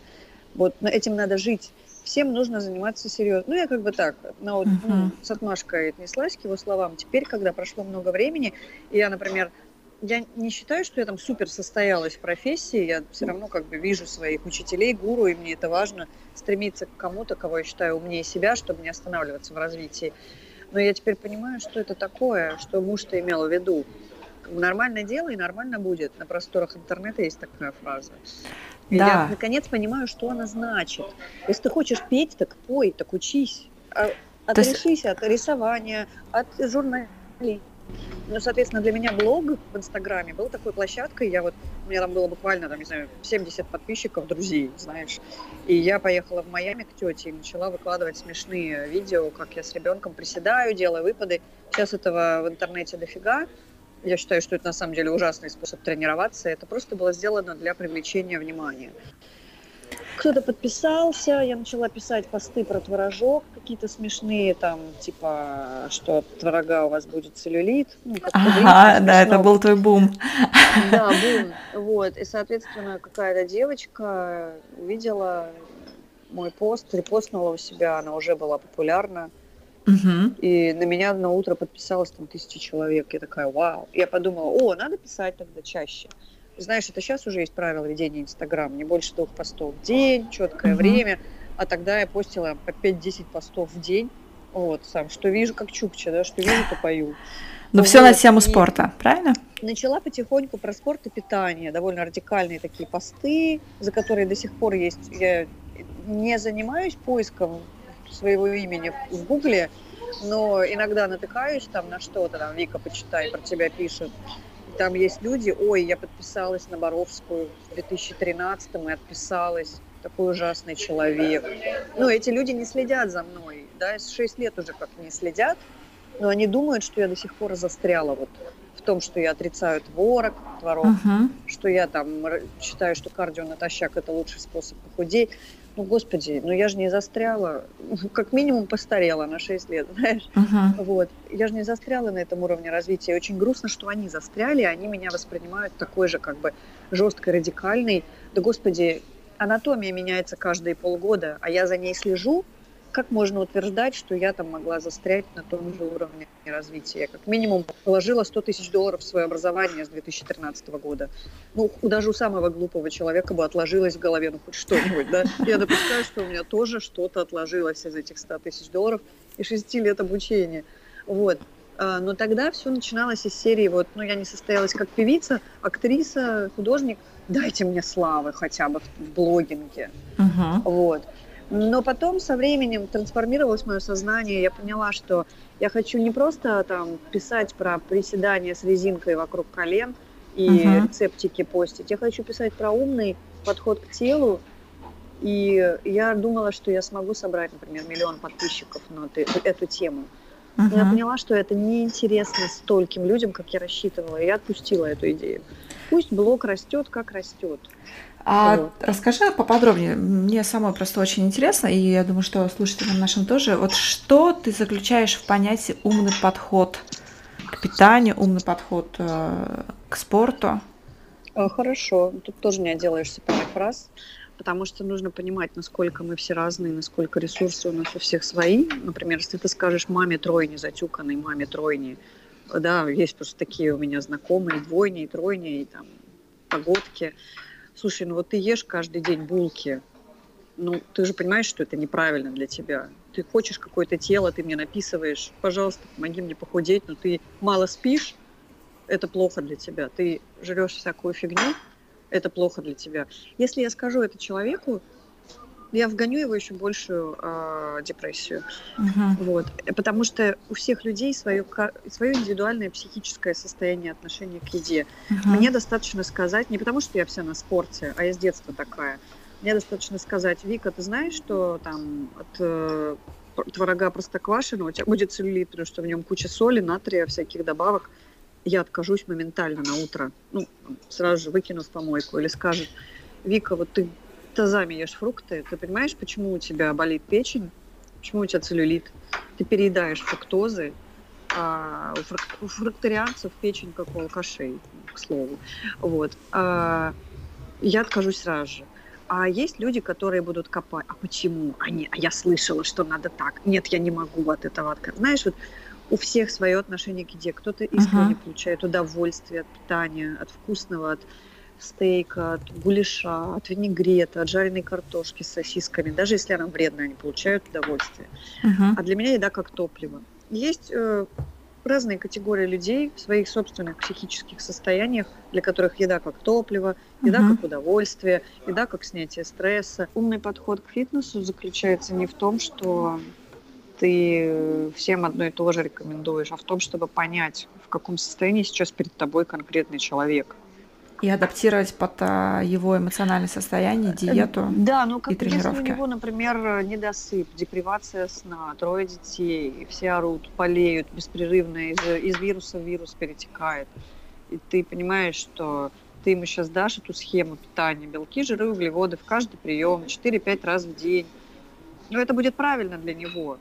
Вот но этим надо жить. всем нужно заниматься серьезно. Ну, я как бы так, на, uh-huh. ну, с отмашкой отнеслась к его словам. Теперь, когда прошло много времени, и я, например, я не считаю, что я там супер состоялась в профессии, я все равно как бы вижу своих учителей, гуру, и мне это важно стремиться к кому-то, кого я считаю умнее себя, чтобы не останавливаться в развитии. Но я теперь понимаю, что это такое, что муж-то имел в виду. Нормально дело и нормально будет. На просторах интернета есть такая фраза. И да. я наконец понимаю, что она значит. Если ты хочешь петь, так пой, так учись. А отрешись есть... от рисования, от журналистики ну, соответственно, для меня блог в Инстаграме был такой площадкой. Я вот, у меня там было буквально, там, не знаю, 70 подписчиков, друзей, знаешь. И я поехала в Майами к тете и начала выкладывать смешные видео, как я с ребенком приседаю, делаю выпады. Сейчас этого в интернете дофига. Я считаю, что это на самом деле ужасный способ тренироваться. Это просто было сделано для привлечения внимания кто-то подписался, я начала писать посты про творожок, какие-то смешные, там, типа, что от творога у вас будет целлюлит. Ну, ага, да, это был твой бум. Да, бум. Вот, и, соответственно, какая-то девочка увидела мой пост, репостнула у себя, она уже была популярна. Угу. И на меня на утро подписалось там тысяча человек. Я такая, вау. Я подумала, о, надо писать тогда чаще. Знаешь, это сейчас уже есть правило ведения Инстаграм, не больше двух постов в день, четкое угу. время. А тогда я постила по 5-10 постов в день. Вот, сам, что вижу, как чукча, да, что вижу, то пою. Но ну, все вот. на тему спорта, правильно? Начала потихоньку про спорт и питание, довольно радикальные такие посты, за которые до сих пор есть. Я не занимаюсь поиском своего имени в Гугле, но иногда натыкаюсь там на что-то, там, Вика, почитай, про тебя пишет. Там есть люди, ой, я подписалась на Боровскую в 2013 и отписалась. Такой ужасный человек. Ну, эти люди не следят за мной, да, 6 лет уже как не следят, но они думают, что я до сих пор застряла вот в том, что я отрицаю творог, творог, uh-huh. что я там считаю, что кардио натощак это лучший способ похудеть ну, господи, ну я же не застряла, как минимум постарела на 6 лет, знаешь. Uh-huh. Вот. Я же не застряла на этом уровне развития. И очень грустно, что они застряли, они меня воспринимают такой же, как бы, жесткой, радикальной. Да, господи, анатомия меняется каждые полгода, а я за ней слежу, как можно утверждать, что я там могла застрять на том же уровне развития? Я как минимум положила 100 тысяч долларов в свое образование с 2013 года. Ну, даже у самого глупого человека бы отложилось в голове, ну, хоть что-нибудь, да? Я допускаю, что у меня тоже что-то отложилось из этих 100 тысяч долларов и 6 лет обучения. Вот. А, но тогда все начиналось из серии, вот, ну, я не состоялась как певица, актриса, художник, дайте мне славы хотя бы в блогинге. Uh-huh. Вот. Но потом со временем трансформировалось мое сознание, я поняла, что я хочу не просто там писать про приседания с резинкой вокруг колен и uh-huh. рецептики постить, я хочу писать про умный подход к телу, и я думала, что я смогу собрать, например, миллион подписчиков на эту тему. Но uh-huh. я поняла, что это неинтересно стольким людям, как я рассчитывала, и я отпустила эту идею. Пусть блог растет, как растет. А расскажи поподробнее. Мне самое просто очень интересно, и я думаю, что слушателям нашим тоже. Вот что ты заключаешь в понятии умный подход к питанию, умный подход э, к спорту? А, хорошо. Тут тоже не отделаешься прямых фраз, потому что нужно понимать, насколько мы все разные, насколько ресурсы у нас у всех свои. Например, если ты скажешь маме тройни, затюканной маме тройни, да, есть просто такие у меня знакомые, двойни, тройни, и там погодки – слушай, ну вот ты ешь каждый день булки, ну ты же понимаешь, что это неправильно для тебя. Ты хочешь какое-то тело, ты мне написываешь, пожалуйста, помоги мне похудеть, но ты мало спишь, это плохо для тебя. Ты жрешь всякую фигню, это плохо для тебя. Если я скажу это человеку, я вгоню его еще большую э, депрессию. Uh-huh. Вот. Потому что у всех людей свое, свое индивидуальное психическое состояние отношения к еде. Uh-huh. Мне достаточно сказать, не потому что я вся на спорте, а я с детства такая. Мне достаточно сказать, Вика, ты знаешь, что там от э, творога простоквашино у тебя будет целлюлит, потому что в нем куча соли, натрия, всяких добавок. Я откажусь моментально на утро. Ну, сразу же выкину в помойку. Или скажет, Вика, вот ты тазами ешь фрукты, ты понимаешь, почему у тебя болит печень, почему у тебя целлюлит? Ты переедаешь фруктозы, а у, фрук, у фрукторианцев печень как у алкашей, к слову. Вот. А, я откажусь сразу же. А есть люди, которые будут копать. А почему? А, не, а я слышала, что надо так. Нет, я не могу от этого отказаться. Знаешь, вот у всех свое отношение к еде. Кто-то искренне uh-huh. получает удовольствие от питания, от вкусного, от стейка, от гуляша, от винегрета, от жареной картошки с сосисками. Даже если она вредная, они получают удовольствие. Uh-huh. А для меня еда как топливо. Есть э, разные категории людей в своих собственных психических состояниях, для которых еда как топливо, еда uh-huh. как удовольствие, еда как снятие стресса. Умный подход к фитнесу заключается не в том, что ты всем одно и то же рекомендуешь, а в том, чтобы понять, в каком состоянии сейчас перед тобой конкретный человек и адаптировать под а, его эмоциональное состояние, диету да, ну как и тренировки. Если у него, например, недосып, депривация сна, трое детей, все орут, болеют беспрерывно, из, из вируса в вирус перетекает, и ты понимаешь, что ты ему сейчас дашь эту схему питания, белки, жиры, углеводы в каждый прием, 4-5 раз в день, ну это будет правильно для него.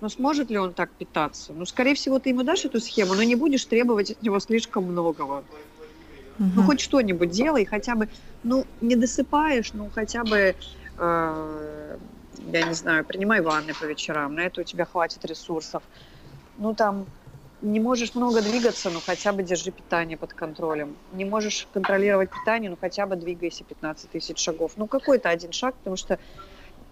Но сможет ли он так питаться? Ну, скорее всего, ты ему дашь эту схему, но не будешь требовать от него слишком многого. Угу. Ну, хоть что-нибудь делай, хотя бы, ну, не досыпаешь, ну, хотя бы, э, я не знаю, принимай ванны по вечерам, на это у тебя хватит ресурсов. Ну, там, не можешь много двигаться, ну, хотя бы держи питание под контролем. Не можешь контролировать питание, ну, хотя бы двигайся 15 тысяч шагов. Ну, какой-то один шаг, потому что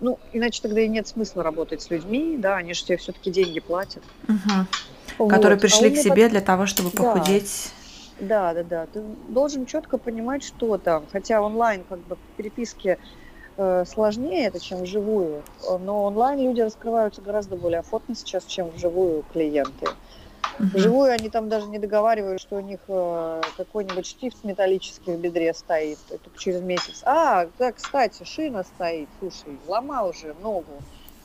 ну, иначе тогда и нет смысла работать с людьми, да, они же тебе все-таки деньги платят. Угу. Вот. Которые пришли а к себе под... для того, чтобы похудеть. Да, да, да. Ты должен четко понимать, что там. Хотя онлайн как бы переписки э, сложнее это, чем вживую. Но онлайн люди раскрываются гораздо более охотно сейчас, чем вживую клиенты. Вживую они там даже не договаривают, что у них э, какой-нибудь штифт металлический в бедре стоит. Это через месяц. А, да, кстати, шина стоит. Слушай, ломал уже ногу.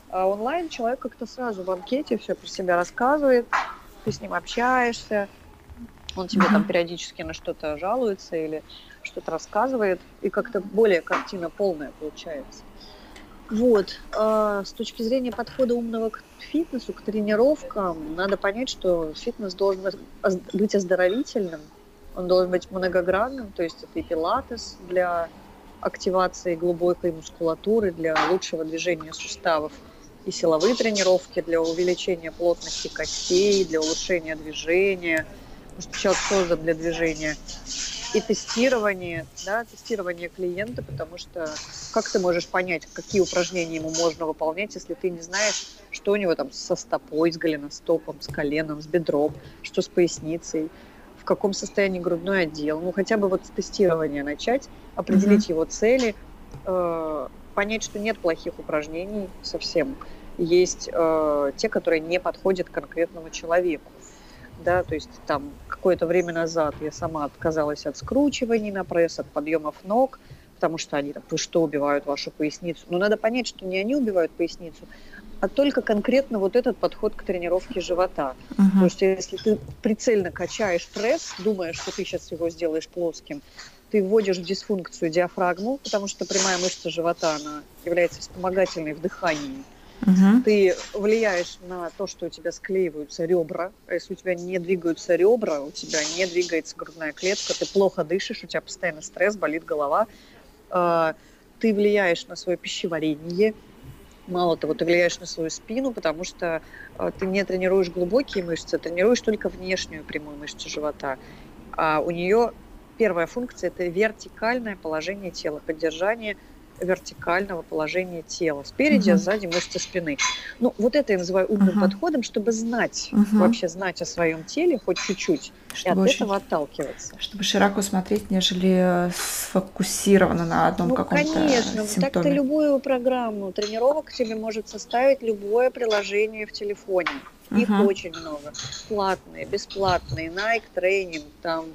А онлайн человек как-то сразу в анкете все про себя рассказывает. Ты с ним общаешься он тебе там периодически на что-то жалуется или что-то рассказывает, и как-то более картина полная получается. Вот. А с точки зрения подхода умного к фитнесу, к тренировкам, надо понять, что фитнес должен быть оздоровительным, он должен быть многогранным, то есть это и пилатес для активации глубокой мускулатуры, для лучшего движения суставов, и силовые тренировки для увеличения плотности костей, для улучшения движения – что человек создан для движения. И тестирование, да, тестирование клиента, потому что как ты можешь понять, какие упражнения ему можно выполнять, если ты не знаешь, что у него там со стопой, с голеностопом, с коленом, с бедром, что с поясницей, в каком состоянии грудной отдел. Ну, хотя бы вот с тестирования начать, определить mm-hmm. его цели, э, понять, что нет плохих упражнений совсем. Есть э, те, которые не подходят конкретному человеку да, то есть там какое-то время назад я сама отказалась от скручиваний на пресс, от подъемов ног, потому что они там, вы что, убивают вашу поясницу. Но надо понять, что не они убивают поясницу, а только конкретно вот этот подход к тренировке живота. Uh-huh. Потому что если ты прицельно качаешь пресс, думая, что ты сейчас его сделаешь плоским, ты вводишь в дисфункцию диафрагму, потому что прямая мышца живота, она является вспомогательной в дыхании. Угу. Ты влияешь на то, что у тебя склеиваются ребра. А если у тебя не двигаются ребра, у тебя не двигается грудная клетка, ты плохо дышишь, у тебя постоянно стресс, болит голова. А, ты влияешь на свое пищеварение. Мало того, ты влияешь на свою спину, потому что а, ты не тренируешь глубокие мышцы, тренируешь только внешнюю прямую мышцу живота. А у нее первая функция – это вертикальное положение тела, поддержание – вертикального положения тела. Спереди, угу. а сзади мышцы спины. Ну, вот это я называю умным угу. подходом, чтобы знать, угу. вообще знать о своем теле хоть чуть-чуть, чтобы и от очень, этого отталкиваться. Чтобы широко смотреть, нежели сфокусировано на одном ну, каком-то конечно. симптоме. Так-то любую программу тренировок тебе может составить любое приложение в телефоне. Их угу. очень много. Платные, бесплатные, Nike Training, там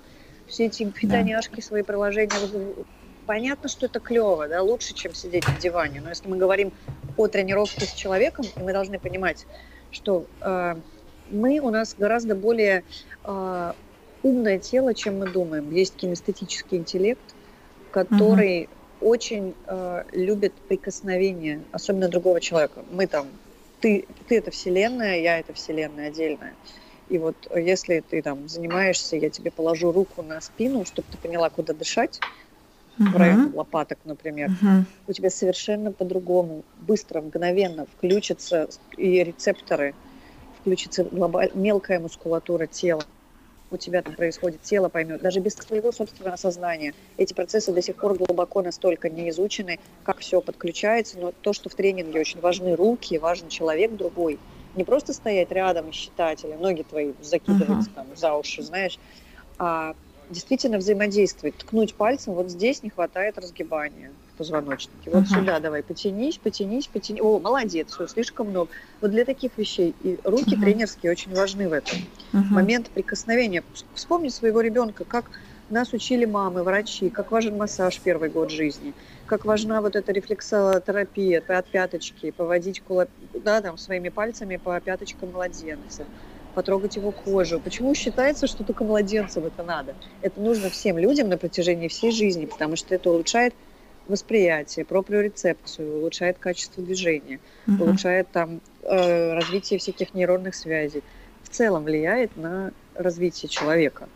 все эти питаняшки, да. свои приложения понятно, что это клево, да, лучше, чем сидеть на диване. Но если мы говорим о тренировке с человеком, мы должны понимать, что э, мы у нас гораздо более э, умное тело, чем мы думаем. Есть кинестетический интеллект, который угу. очень э, любит прикосновение, особенно другого человека. Мы там, ты, ты это вселенная, я это вселенная отдельная. И вот если ты там занимаешься, я тебе положу руку на спину, чтобы ты поняла, куда дышать, uh-huh. в районе лопаток, например, uh-huh. у тебя совершенно по-другому, быстро, мгновенно включатся и рецепторы, включится глобаль... мелкая мускулатура тела. У тебя там происходит, тело поймет, даже без твоего собственного осознания. Эти процессы до сих пор глубоко настолько не изучены, как все подключается, но то, что в тренинге очень важны руки, важен человек другой, не просто стоять рядом и считать, или ноги твои закидывать uh-huh. там за уши, знаешь, а действительно взаимодействовать, ткнуть пальцем, вот здесь не хватает разгибания в позвоночнике. Вот uh-huh. сюда давай, потянись, потянись, потянись. О, молодец, все, слишком много. Вот для таких вещей и руки uh-huh. тренерские очень важны в этом. Uh-huh. Момент прикосновения. Вспомни своего ребенка, как нас учили мамы, врачи, как важен массаж первый год жизни, как важна вот эта рефлексотерапия от пяточки, поводить кулак, да, там, своими пальцами по пяточкам младенца потрогать его кожу. Почему считается, что только младенцам это надо? Это нужно всем людям на протяжении всей жизни, потому что это улучшает восприятие, проприорецепцию, улучшает качество движения, uh-huh. улучшает там э, развитие всяких нейронных связей. В целом влияет на развитие человека.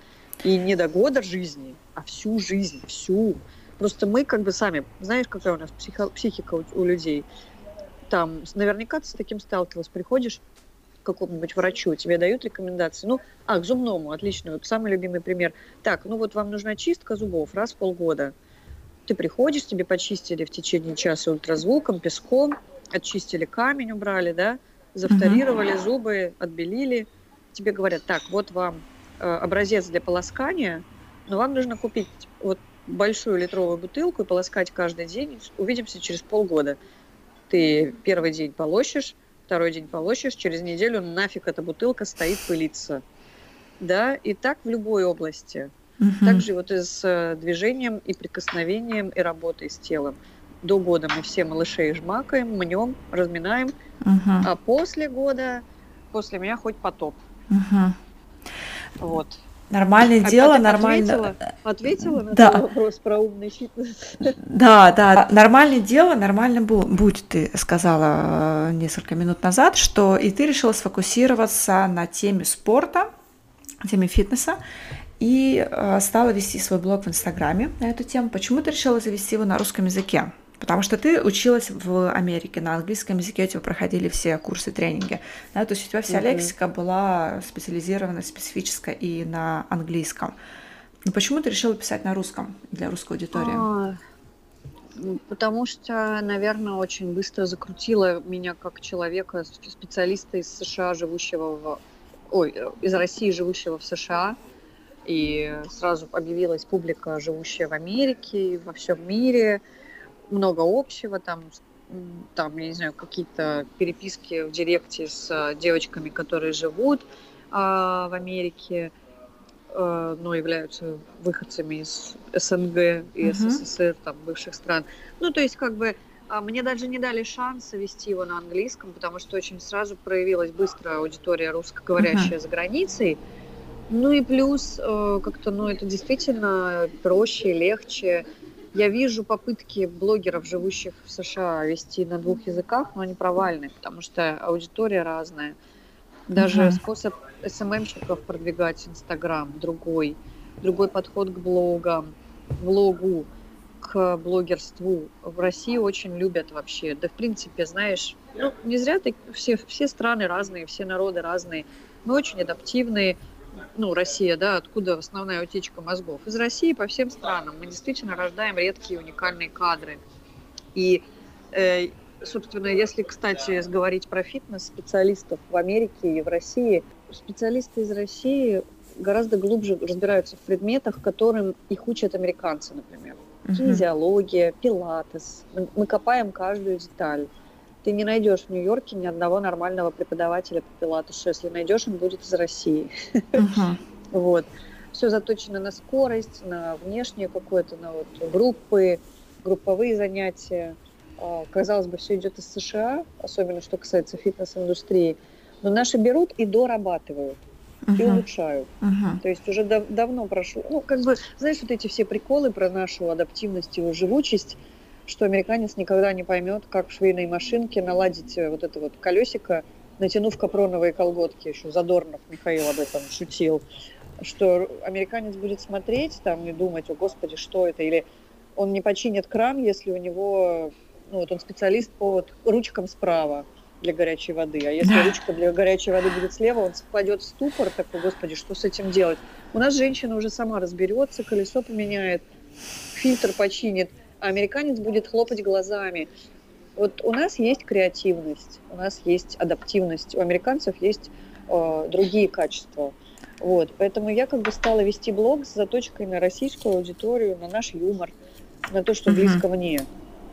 И не до года жизни, а всю жизнь, всю. Просто мы как бы сами, знаешь, какая у нас психо- психика у, у людей. Там наверняка ты с таким сталкивалась. Приходишь какому-нибудь врачу, тебе дают рекомендации. Ну, а, к зубному, отлично, вот самый любимый пример. Так, ну вот вам нужна чистка зубов раз в полгода. Ты приходишь, тебе почистили в течение часа ультразвуком, песком, очистили камень, убрали, да, завторировали угу. зубы, отбелили. Тебе говорят, так, вот вам э, образец для полоскания, но вам нужно купить вот большую литровую бутылку и полоскать каждый день. Увидимся через полгода. Ты первый день полощешь, второй день полощешь, через неделю нафиг эта бутылка стоит пылиться. Да, и так в любой области. Угу. Также вот и с э, движением, и прикосновением, и работой с телом. До года мы все малышей жмакаем, мнем, разминаем, угу. а после года, после меня хоть потоп. Угу. Вот. Нормальное а дело, нормально. Ответила, ответила на да. вопрос про умный фитнес. Да, да. Нормальное дело, нормально будь, ты сказала э, несколько минут назад, что и ты решила сфокусироваться на теме спорта, теме фитнеса, и э, стала вести свой блог в Инстаграме на эту тему. Почему ты решила завести его на русском языке? Потому что ты училась в Америке, на английском языке у тебя проходили все курсы, тренинги. Да, то есть у тебя вся mm-hmm. лексика была специализирована, специфическая и на английском. Но почему ты решила писать на русском для русской аудитории? А, потому что, наверное, очень быстро закрутила меня как человека, специалиста из США, живущего в... Ой, из России, живущего в США. И сразу объявилась публика, живущая в Америке, во всем мире – много общего, там, там, я не знаю, какие-то переписки в директе с э, девочками, которые живут а, в Америке, а, но являются выходцами из СНГ и СССР, там, бывших стран. Ну, то есть, как бы, а, мне даже не дали шанса вести его на английском, потому что очень сразу проявилась быстро аудитория русскоговорящая uh-huh. за границей. Ну и плюс э, как-то, ну, это действительно проще, легче. Я вижу попытки блогеров, живущих в США, вести на двух языках, но они провальны, потому что аудитория разная. Даже uh-huh. способ СММщиков продвигать Инстаграм другой, другой подход к блогам, влогу, к блогерству. В России очень любят вообще. Да, в принципе, знаешь, ну, не зря ты, все, все страны разные, все народы разные. Мы очень адаптивные, ну, Россия, да, откуда основная утечка мозгов? Из России по всем странам. Мы действительно рождаем редкие уникальные кадры. И, э, собственно, если, кстати, говорить про фитнес-специалистов в Америке и в России, специалисты из России гораздо глубже разбираются в предметах, которым их учат американцы, например. Кинезиология, пилатес. Мы копаем каждую деталь. Ты не найдешь в Нью-Йорке ни одного нормального преподавателя по пилатесу. Если найдешь, он будет из России. Uh-huh. Вот. Все заточено на скорость, на внешнее какое-то, на вот группы, групповые занятия. А, казалось бы, все идет из США, особенно что касается фитнес-индустрии. Но наши берут и дорабатывают uh-huh. и улучшают. Uh-huh. То есть уже дав- давно прошло. Ну, как бы, знаешь, вот эти все приколы про нашу адаптивность и живучесть, что американец никогда не поймет, как в швейной машинке наладить э, вот это вот колесико, натянув капроновые колготки. Еще Задорнов Михаил об этом шутил, что американец будет смотреть там и думать, о господи, что это, или Он не починит кран, если у него, ну вот он специалист по вот ручкам справа для горячей воды. А если ручка для горячей воды будет слева, он впадет в ступор, такой, господи, что с этим делать? У нас женщина уже сама разберется, колесо поменяет, фильтр починит, а американец будет хлопать глазами. Вот у нас есть креативность, у нас есть адаптивность, у американцев есть э, другие качества. Вот, поэтому я как бы стала вести блог с заточкой на российскую аудиторию, на наш юмор, на то, что близко uh-huh. мне.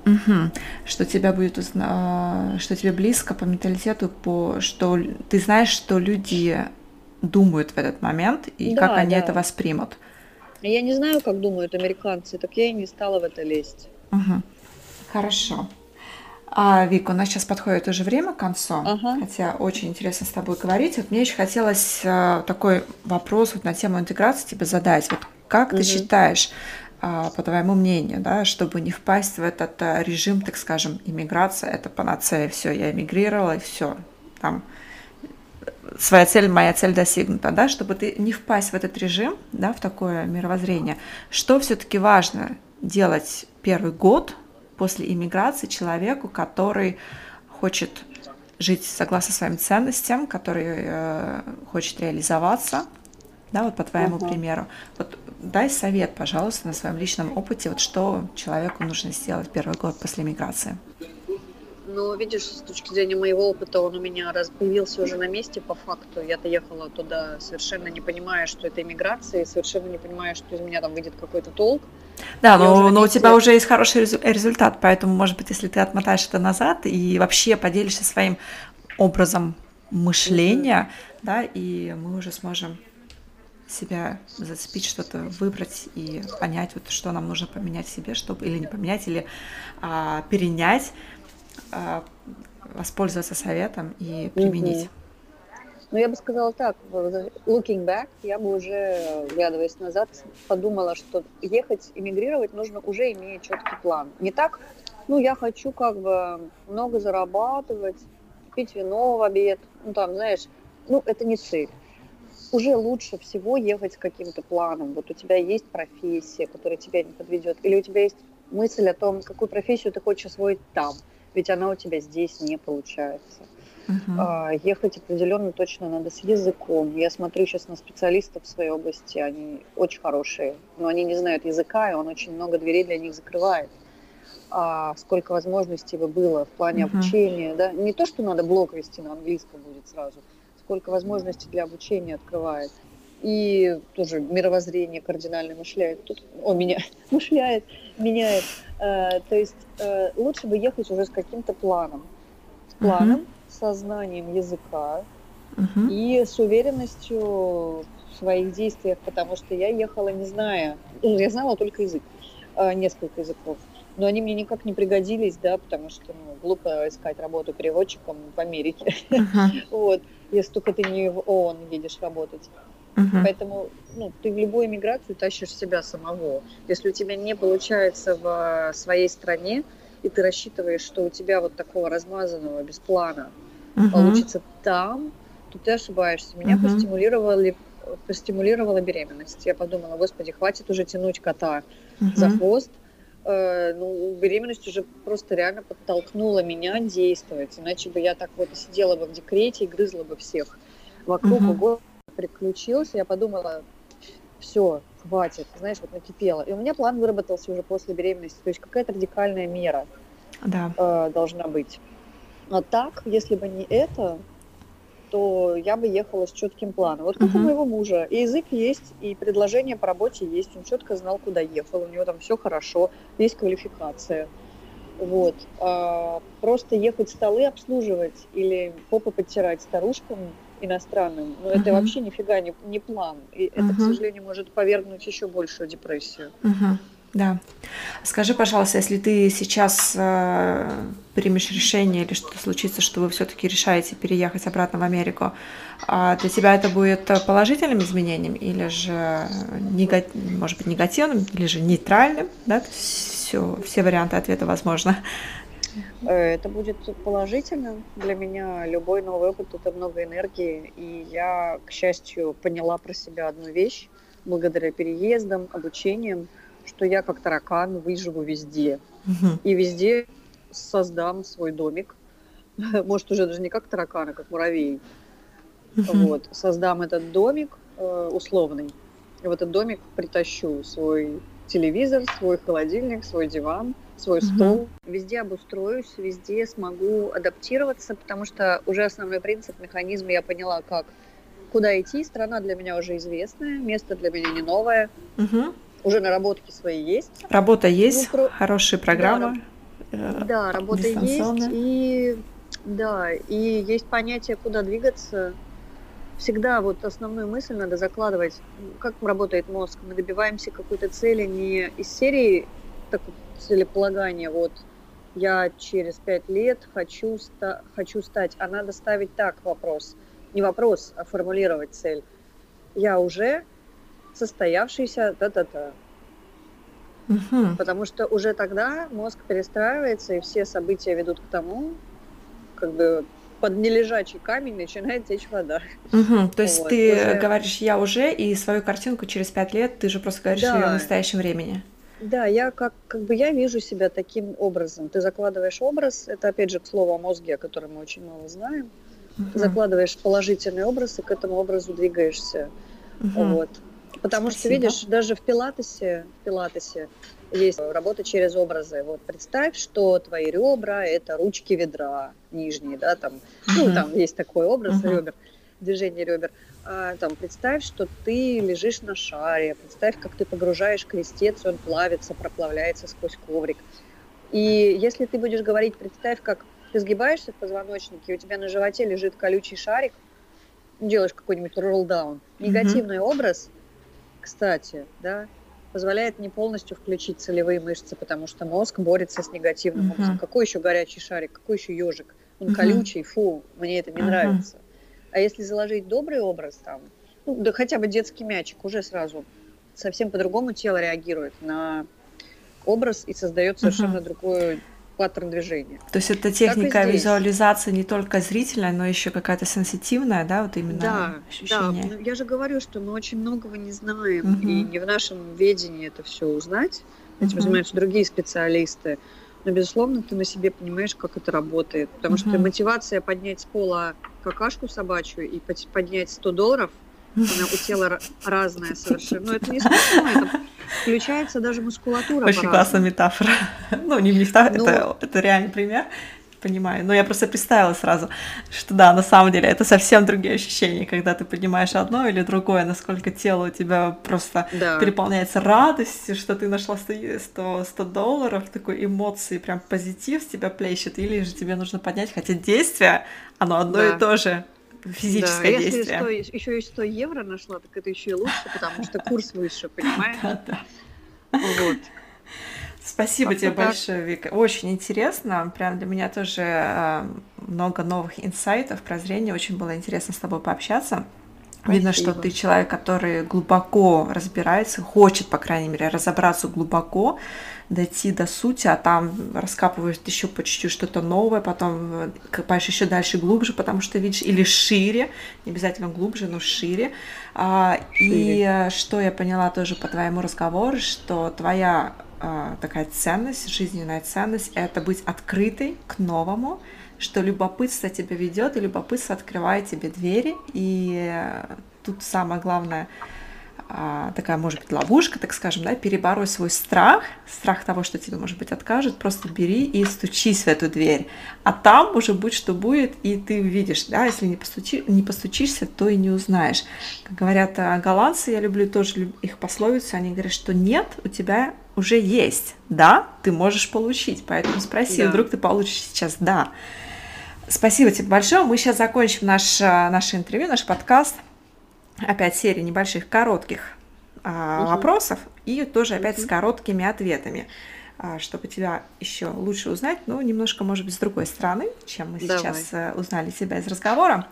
Угу. Что тебя будет, а, что тебе близко по менталитету, по что ты знаешь, что люди думают в этот момент и да, как они да. это воспримут. Я не знаю, как думают американцы, так я и не стала в это лезть. Угу. Хорошо. А, Вика, у нас сейчас подходит уже время к концу, ага. хотя очень интересно с тобой говорить. Вот мне еще хотелось а, такой вопрос вот на тему интеграции тебе задать. Вот как угу. ты считаешь, а, по твоему мнению, да, чтобы не впасть в этот а, режим, так скажем, иммиграция, это панацея, все, я эмигрировала, и все, там, своя цель, моя цель достигнута, да, чтобы ты не впасть в этот режим, да, в такое мировоззрение, что все-таки важно делать первый год после иммиграции человеку, который хочет жить согласно своим ценностям, который э, хочет реализоваться, да, вот по твоему uh-huh. примеру. Вот дай совет, пожалуйста, на своем личном опыте, вот что человеку нужно сделать первый год после миграции. Ну, видишь, с точки зрения моего опыта, он у меня раз появился уже на месте по факту. Я-то ехала туда совершенно не понимая, что это иммиграция, и совершенно не понимая, что из меня там выйдет какой-то толк. Да, но, но у тебя уже есть хороший результат, поэтому, может быть, если ты отмотаешь это назад и вообще поделишься своим образом мышления, mm-hmm. да, и мы уже сможем себя зацепить, что-то выбрать и понять, вот, что нам нужно поменять в себе, чтобы или не поменять, или а, перенять, воспользоваться советом и применить. Mm-hmm. Ну, я бы сказала так, looking back, я бы уже, глядываясь назад, подумала, что ехать, эмигрировать нужно уже имея четкий план. Не так, ну, я хочу как бы много зарабатывать, пить вино в обед, ну, там, знаешь, ну, это не цель уже лучше всего ехать с каким-то планом. Вот у тебя есть профессия, которая тебя не подведет, или у тебя есть мысль о том, какую профессию ты хочешь освоить там, ведь она у тебя здесь не получается. Uh-huh. Ехать определенно точно надо с языком. Я смотрю сейчас на специалистов в своей области, они очень хорошие, но они не знают языка, и он очень много дверей для них закрывает. А сколько возможностей бы было в плане uh-huh. обучения, да? Не то, что надо блог вести на английском будет сразу, сколько возможностей для обучения открывает. И тоже мировоззрение кардинально мышляет. Тут он меня мышляет, меняет. Э, то есть э, лучше бы ехать уже с каким-то планом. С планом, uh-huh. со знанием языка uh-huh. и с уверенностью в своих действиях, потому что я ехала, не зная, ну, я знала только язык, э, несколько языков но они мне никак не пригодились, да, потому что ну, глупо искать работу переводчиком в Америке. Uh-huh. вот если только ты не в ООН едешь работать. Uh-huh. Поэтому ну, ты в любую иммиграцию тащишь себя самого. Если у тебя не получается в своей стране, и ты рассчитываешь, что у тебя вот такого размазанного без плана uh-huh. получится там, то ты ошибаешься. Меня uh-huh. постимулировали постимулировала беременность. Я подумала, господи, хватит уже тянуть кота uh-huh. за хвост. Э, ну, беременность уже просто реально подтолкнула меня действовать. Иначе бы я так вот сидела бы в декрете и грызла бы всех. Вокруг угу. Приключился, я подумала, все, хватит, знаешь, вот накипело. И у меня план выработался уже после беременности, то есть какая-то радикальная мера да. э, должна быть. А так, если бы не это, то я бы ехала с четким планом. Вот как uh-huh. у моего мужа. И язык есть, и предложение по работе есть. Он четко знал, куда ехал. У него там все хорошо, есть квалификация. Вот. А просто ехать столы обслуживать или попы подтирать старушкам иностранным, uh-huh. это вообще нифига не, не план. И uh-huh. это, к сожалению, может повергнуть еще большую депрессию. Uh-huh. Да. Скажи, пожалуйста, если ты сейчас э, примешь решение или что-то случится, что вы все-таки решаете переехать обратно в Америку, э, для тебя это будет положительным изменением или же, нега... может быть, негативным, или же нейтральным? Да? Все, все варианты ответа возможны. Э, это будет положительно. Для меня любой новый опыт – это много энергии. И я, к счастью, поняла про себя одну вещь благодаря переездам, обучениям – что я как таракан выживу везде. Угу. И везде создам свой домик. Может, уже даже не как таракан, а как муравей. Угу. Вот. Создам этот домик э, условный. И в этот домик притащу свой телевизор, свой холодильник, свой диван, свой угу. стол. Везде обустроюсь, везде смогу адаптироваться, потому что уже основной принцип, механизм я поняла, как куда идти. Страна для меня уже известная, место для меня не новое. Угу. Уже наработки свои есть. Работа есть, ну, про... хорошие программы. Да, э, да работа есть. И да, и есть понятие, куда двигаться. Всегда вот основную мысль надо закладывать, как работает мозг. Мы добиваемся какой-то цели не из серии так, целеполагания, вот я через пять лет хочу, ста- хочу стать, а надо ставить так вопрос – не вопрос, а формулировать цель. Я уже состоявшийся та-та-та. Угу. Потому что уже тогда мозг перестраивается, и все события ведут к тому, как бы под нележачий камень начинает течь вода. Угу. То есть вот, ты уже... говоришь «я уже», и свою картинку через пять лет ты же просто говоришь да. ее в настоящем времени. Да, я как, как бы я вижу себя таким образом. Ты закладываешь образ, это опять же к слову о мозге, о котором мы очень мало знаем. Угу. Закладываешь положительный образ и к этому образу двигаешься. Угу. Вот. Потому Спасибо. что, видишь, даже в пилатесе, в пилатесе есть работа через образы. Вот представь, что твои ребра – это ручки ведра нижние, да, там, uh-huh. ну, там есть такой образ uh-huh. ребер, движение ребер. А, там, представь, что ты лежишь на шаре, представь, как ты погружаешь крестец, он плавится, проплавляется сквозь коврик. И если ты будешь говорить, представь, как ты сгибаешься в позвоночнике, у тебя на животе лежит колючий шарик, делаешь какой-нибудь роллдаун. Негативный mm-hmm. образ, кстати, да, позволяет не полностью включить целевые мышцы, потому что мозг борется с негативным mm-hmm. образом. Какой еще горячий шарик, какой еще ежик? Он mm-hmm. колючий, фу, мне это не mm-hmm. нравится. А если заложить добрый образ там, ну, да хотя бы детский мячик, уже сразу совсем по-другому тело реагирует на образ и создает совершенно uh-huh. другую паттерн движения. То есть это техника визуализации не только зрительная, но еще какая-то сенситивная, да, вот именно да, ощущение. Да, я же говорю, что мы очень многого не знаем, угу. и не в нашем ведении это все узнать. Этим угу. занимаются другие специалисты. Но, безусловно, ты на себе понимаешь, как это работает. Потому угу. что мотивация поднять с пола какашку собачью и поднять 100 долларов – она у тела разная совершенно. Но это не смешно, это включается даже мускулатура. Очень классная метафора. Ну, не метафора, Но... это, это реальный пример понимаю. Но я просто представила сразу, что да, на самом деле это совсем другие ощущения, когда ты поднимаешь одно или другое, насколько тело у тебя просто да. переполняется радостью, что ты нашла 100, 100, 100 долларов, такой эмоции, прям позитив с тебя плещет, или же тебе нужно поднять, хотя действие, оно одно да. и то же физическое да, действие. Если 100, еще и 100 евро нашла, так это еще и лучше, потому что курс выше, понимаешь? Вот. Спасибо тебе большое, Вика. Очень интересно. Прям для меня тоже э, много новых инсайтов, прозрений. Очень было интересно с тобой пообщаться. Спасибо. Видно, что ты человек, который глубоко разбирается, хочет, по крайней мере, разобраться глубоко дойти до сути, а там раскапываешь еще по чуть-чуть что-то новое, потом э, копаешь еще дальше глубже, потому что видишь, или шире, не обязательно глубже, но шире. А, шире. И э, что я поняла тоже по твоему разговору, что твоя а, такая ценность, жизненная ценность, это быть открытой к новому, что любопытство тебя ведет, и любопытство открывает тебе двери, и тут самое главное — а, такая, может быть, ловушка, так скажем, да, переборой свой страх, страх того, что тебе, может быть, откажут, просто бери и стучись в эту дверь. А там уже будет, что будет, и ты увидишь, да, если не, постучи, не постучишься, то и не узнаешь. Как говорят а, голландцы, я люблю тоже их пословицу, они говорят, что нет, у тебя уже есть, да, ты можешь получить, поэтому спроси, да. вдруг ты получишь сейчас да. Спасибо тебе большое. Мы сейчас закончим наш, а, наше интервью, наш подкаст опять серия небольших коротких а, угу. вопросов и тоже опять угу. с короткими ответами, а, чтобы тебя еще лучше узнать, но немножко, может быть, с другой стороны, чем мы Давай. сейчас а, узнали тебя из разговора.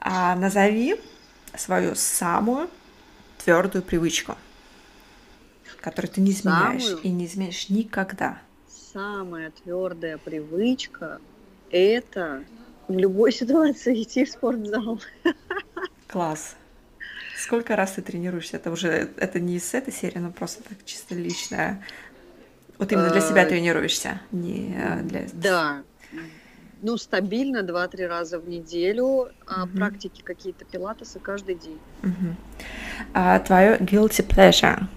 А, назови свою самую твердую привычку, которую ты не изменяешь самую? и не изменишь никогда. Самая твердая привычка это в любой ситуации идти в спортзал. Класс. Сколько раз ты тренируешься? Это уже это не из этой серии, но просто так чисто личная. Вот именно для себя Э, тренируешься, не э, для... Да, ну, стабильно 2-3 раза в неделю, а Мгм. практики какие-то пилатесы каждый день. Мгм. А твое guilty pleasure?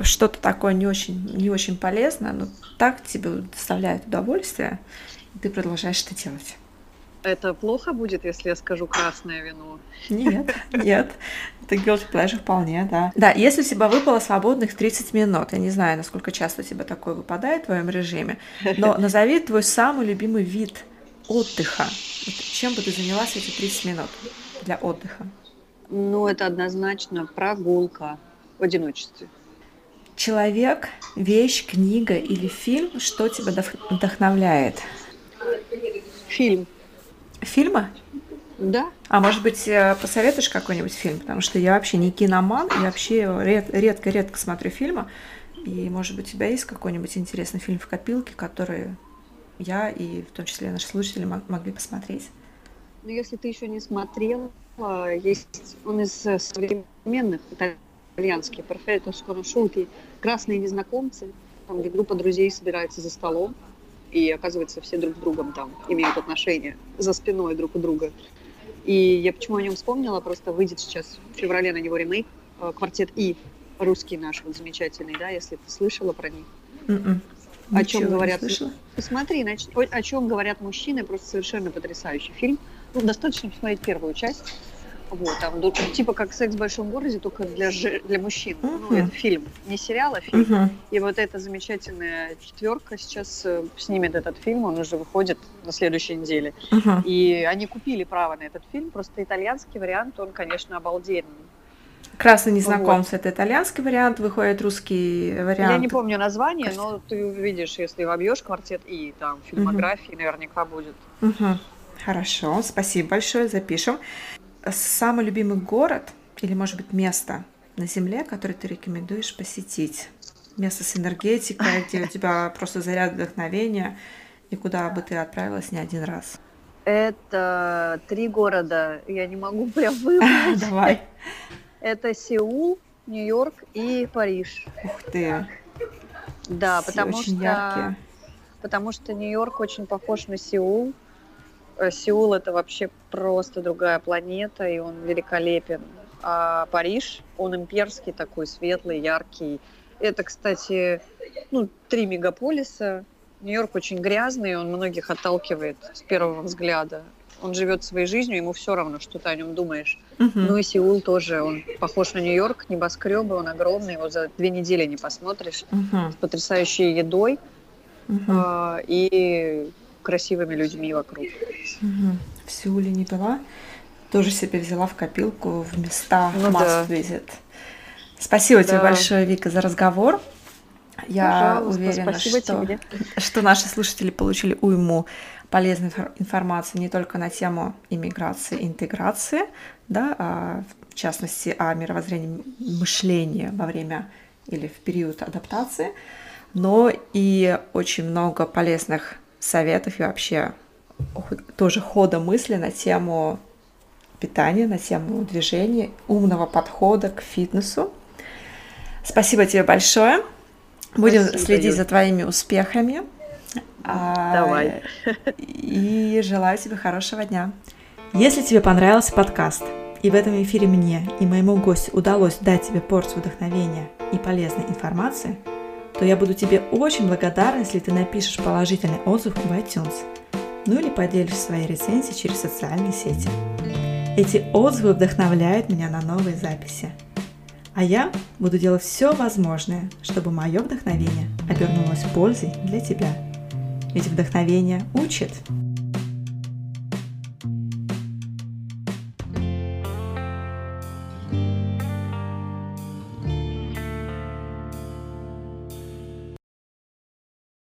Что-то такое не очень, не очень полезное, но так тебе доставляет удовольствие, и ты продолжаешь это делать. Это плохо будет, если я скажу красное вино? Нет, нет. Это guilty pleasure вполне, да. Да, если у тебя выпало свободных 30 минут, я не знаю, насколько часто у тебя такое выпадает в твоем режиме, но назови твой самый любимый вид отдыха. Чем бы ты занялась эти 30 минут для отдыха? Ну, это однозначно прогулка в одиночестве. Человек, вещь, книга или фильм, что тебя вдох- вдохновляет? Фильм. Фильмы? Да, А может быть, э, посоветуешь какой-нибудь фильм? Потому что я вообще не киноман, я вообще ред- редко-редко смотрю фильмы. И, может быть, у тебя есть какой-нибудь интересный фильм в копилке, который я и в том числе наши слушатели мо- могли посмотреть? но если ты еще не смотрела, есть он из э, современных итальянских «Perfetto sconosciuti» «Красные незнакомцы», там, где группа друзей собирается за столом, и оказывается, все друг с другом там имеют отношения за спиной друг у друга. И я почему о нем вспомнила, просто выйдет сейчас в феврале на него ремейк э, «Квартет И», русский наш, вот замечательный, да, если ты слышала про них. М-м. О чем Ничего говорят? Посмотри, значит, о, о чем говорят мужчины, просто совершенно потрясающий фильм. Ну, достаточно посмотреть первую часть. Вот, там, ду- типа как секс в большом городе, только для, же- для мужчин. Ну, Мгм. это фильм, не сериал, а фильм. Мгм. И вот эта замечательная четверка сейчас э, снимет этот фильм, он уже выходит на следующей неделе. Мгм. И они купили право на этот фильм, просто итальянский вариант, он, конечно, обалденный. Красный незнакомец это итальянский вариант, выходит русский вариант. Я не помню название, Кажется. но ты увидишь, если вобьешь квартет и там фильмографии, наверняка будет. Мгм. Хорошо, спасибо большое, запишем. Самый любимый город или, может быть, место на Земле, которое ты рекомендуешь посетить? Место с энергетикой, где у тебя просто заряд вдохновения, и куда бы ты отправилась не один раз. Это три города, я не могу прям выбрать. Давай. Это Сеул, Нью-Йорк и Париж. Ух ты. Да, все потому очень что, яркие. потому что Нью-Йорк очень похож на Сеул. Э, Сеул это вообще просто другая планета, и он великолепен. А Париж, он имперский такой, светлый, яркий. Это, кстати, ну, три мегаполиса. Нью-Йорк очень грязный, он многих отталкивает с первого взгляда. Он живет своей жизнью, ему все равно, что ты о нем думаешь. Мгм. Ну и Сеул тоже, он похож на Нью-Йорк, небоскребы, он огромный, его за две недели не посмотришь. Мгм. С потрясающей едой Мгм. а, и красивыми людьми вокруг. Мгм. В Сеуле не была. Тоже себе взяла в копилку в места Ну must да. visit. Спасибо тебе Да. большое, Вика, за разговор. Я Пожалуйста, уверена, что, тебе. что наши слушатели получили уйму полезной инфор- информации не только на тему иммиграции и интеграции, да, а в частности о мировоззрении мышления во время или в период адаптации, но и очень много полезных советов и вообще тоже хода мысли на тему питания, на тему движения, умного подхода к фитнесу. Спасибо тебе большое. Будем Спасибо, следить Юль. за твоими успехами. А, Давай. И желаю тебе хорошего дня. Если тебе понравился подкаст, и в этом эфире мне и моему гостю удалось дать тебе порцию вдохновения и полезной информации, то я буду тебе очень благодарна, если ты напишешь положительный отзыв в iTunes, ну или поделишься своей рецензией через социальные сети. Эти отзывы вдохновляют меня на новые записи. А я буду делать все возможное, чтобы мое вдохновение обернулось пользой для тебя. Ведь вдохновение учит.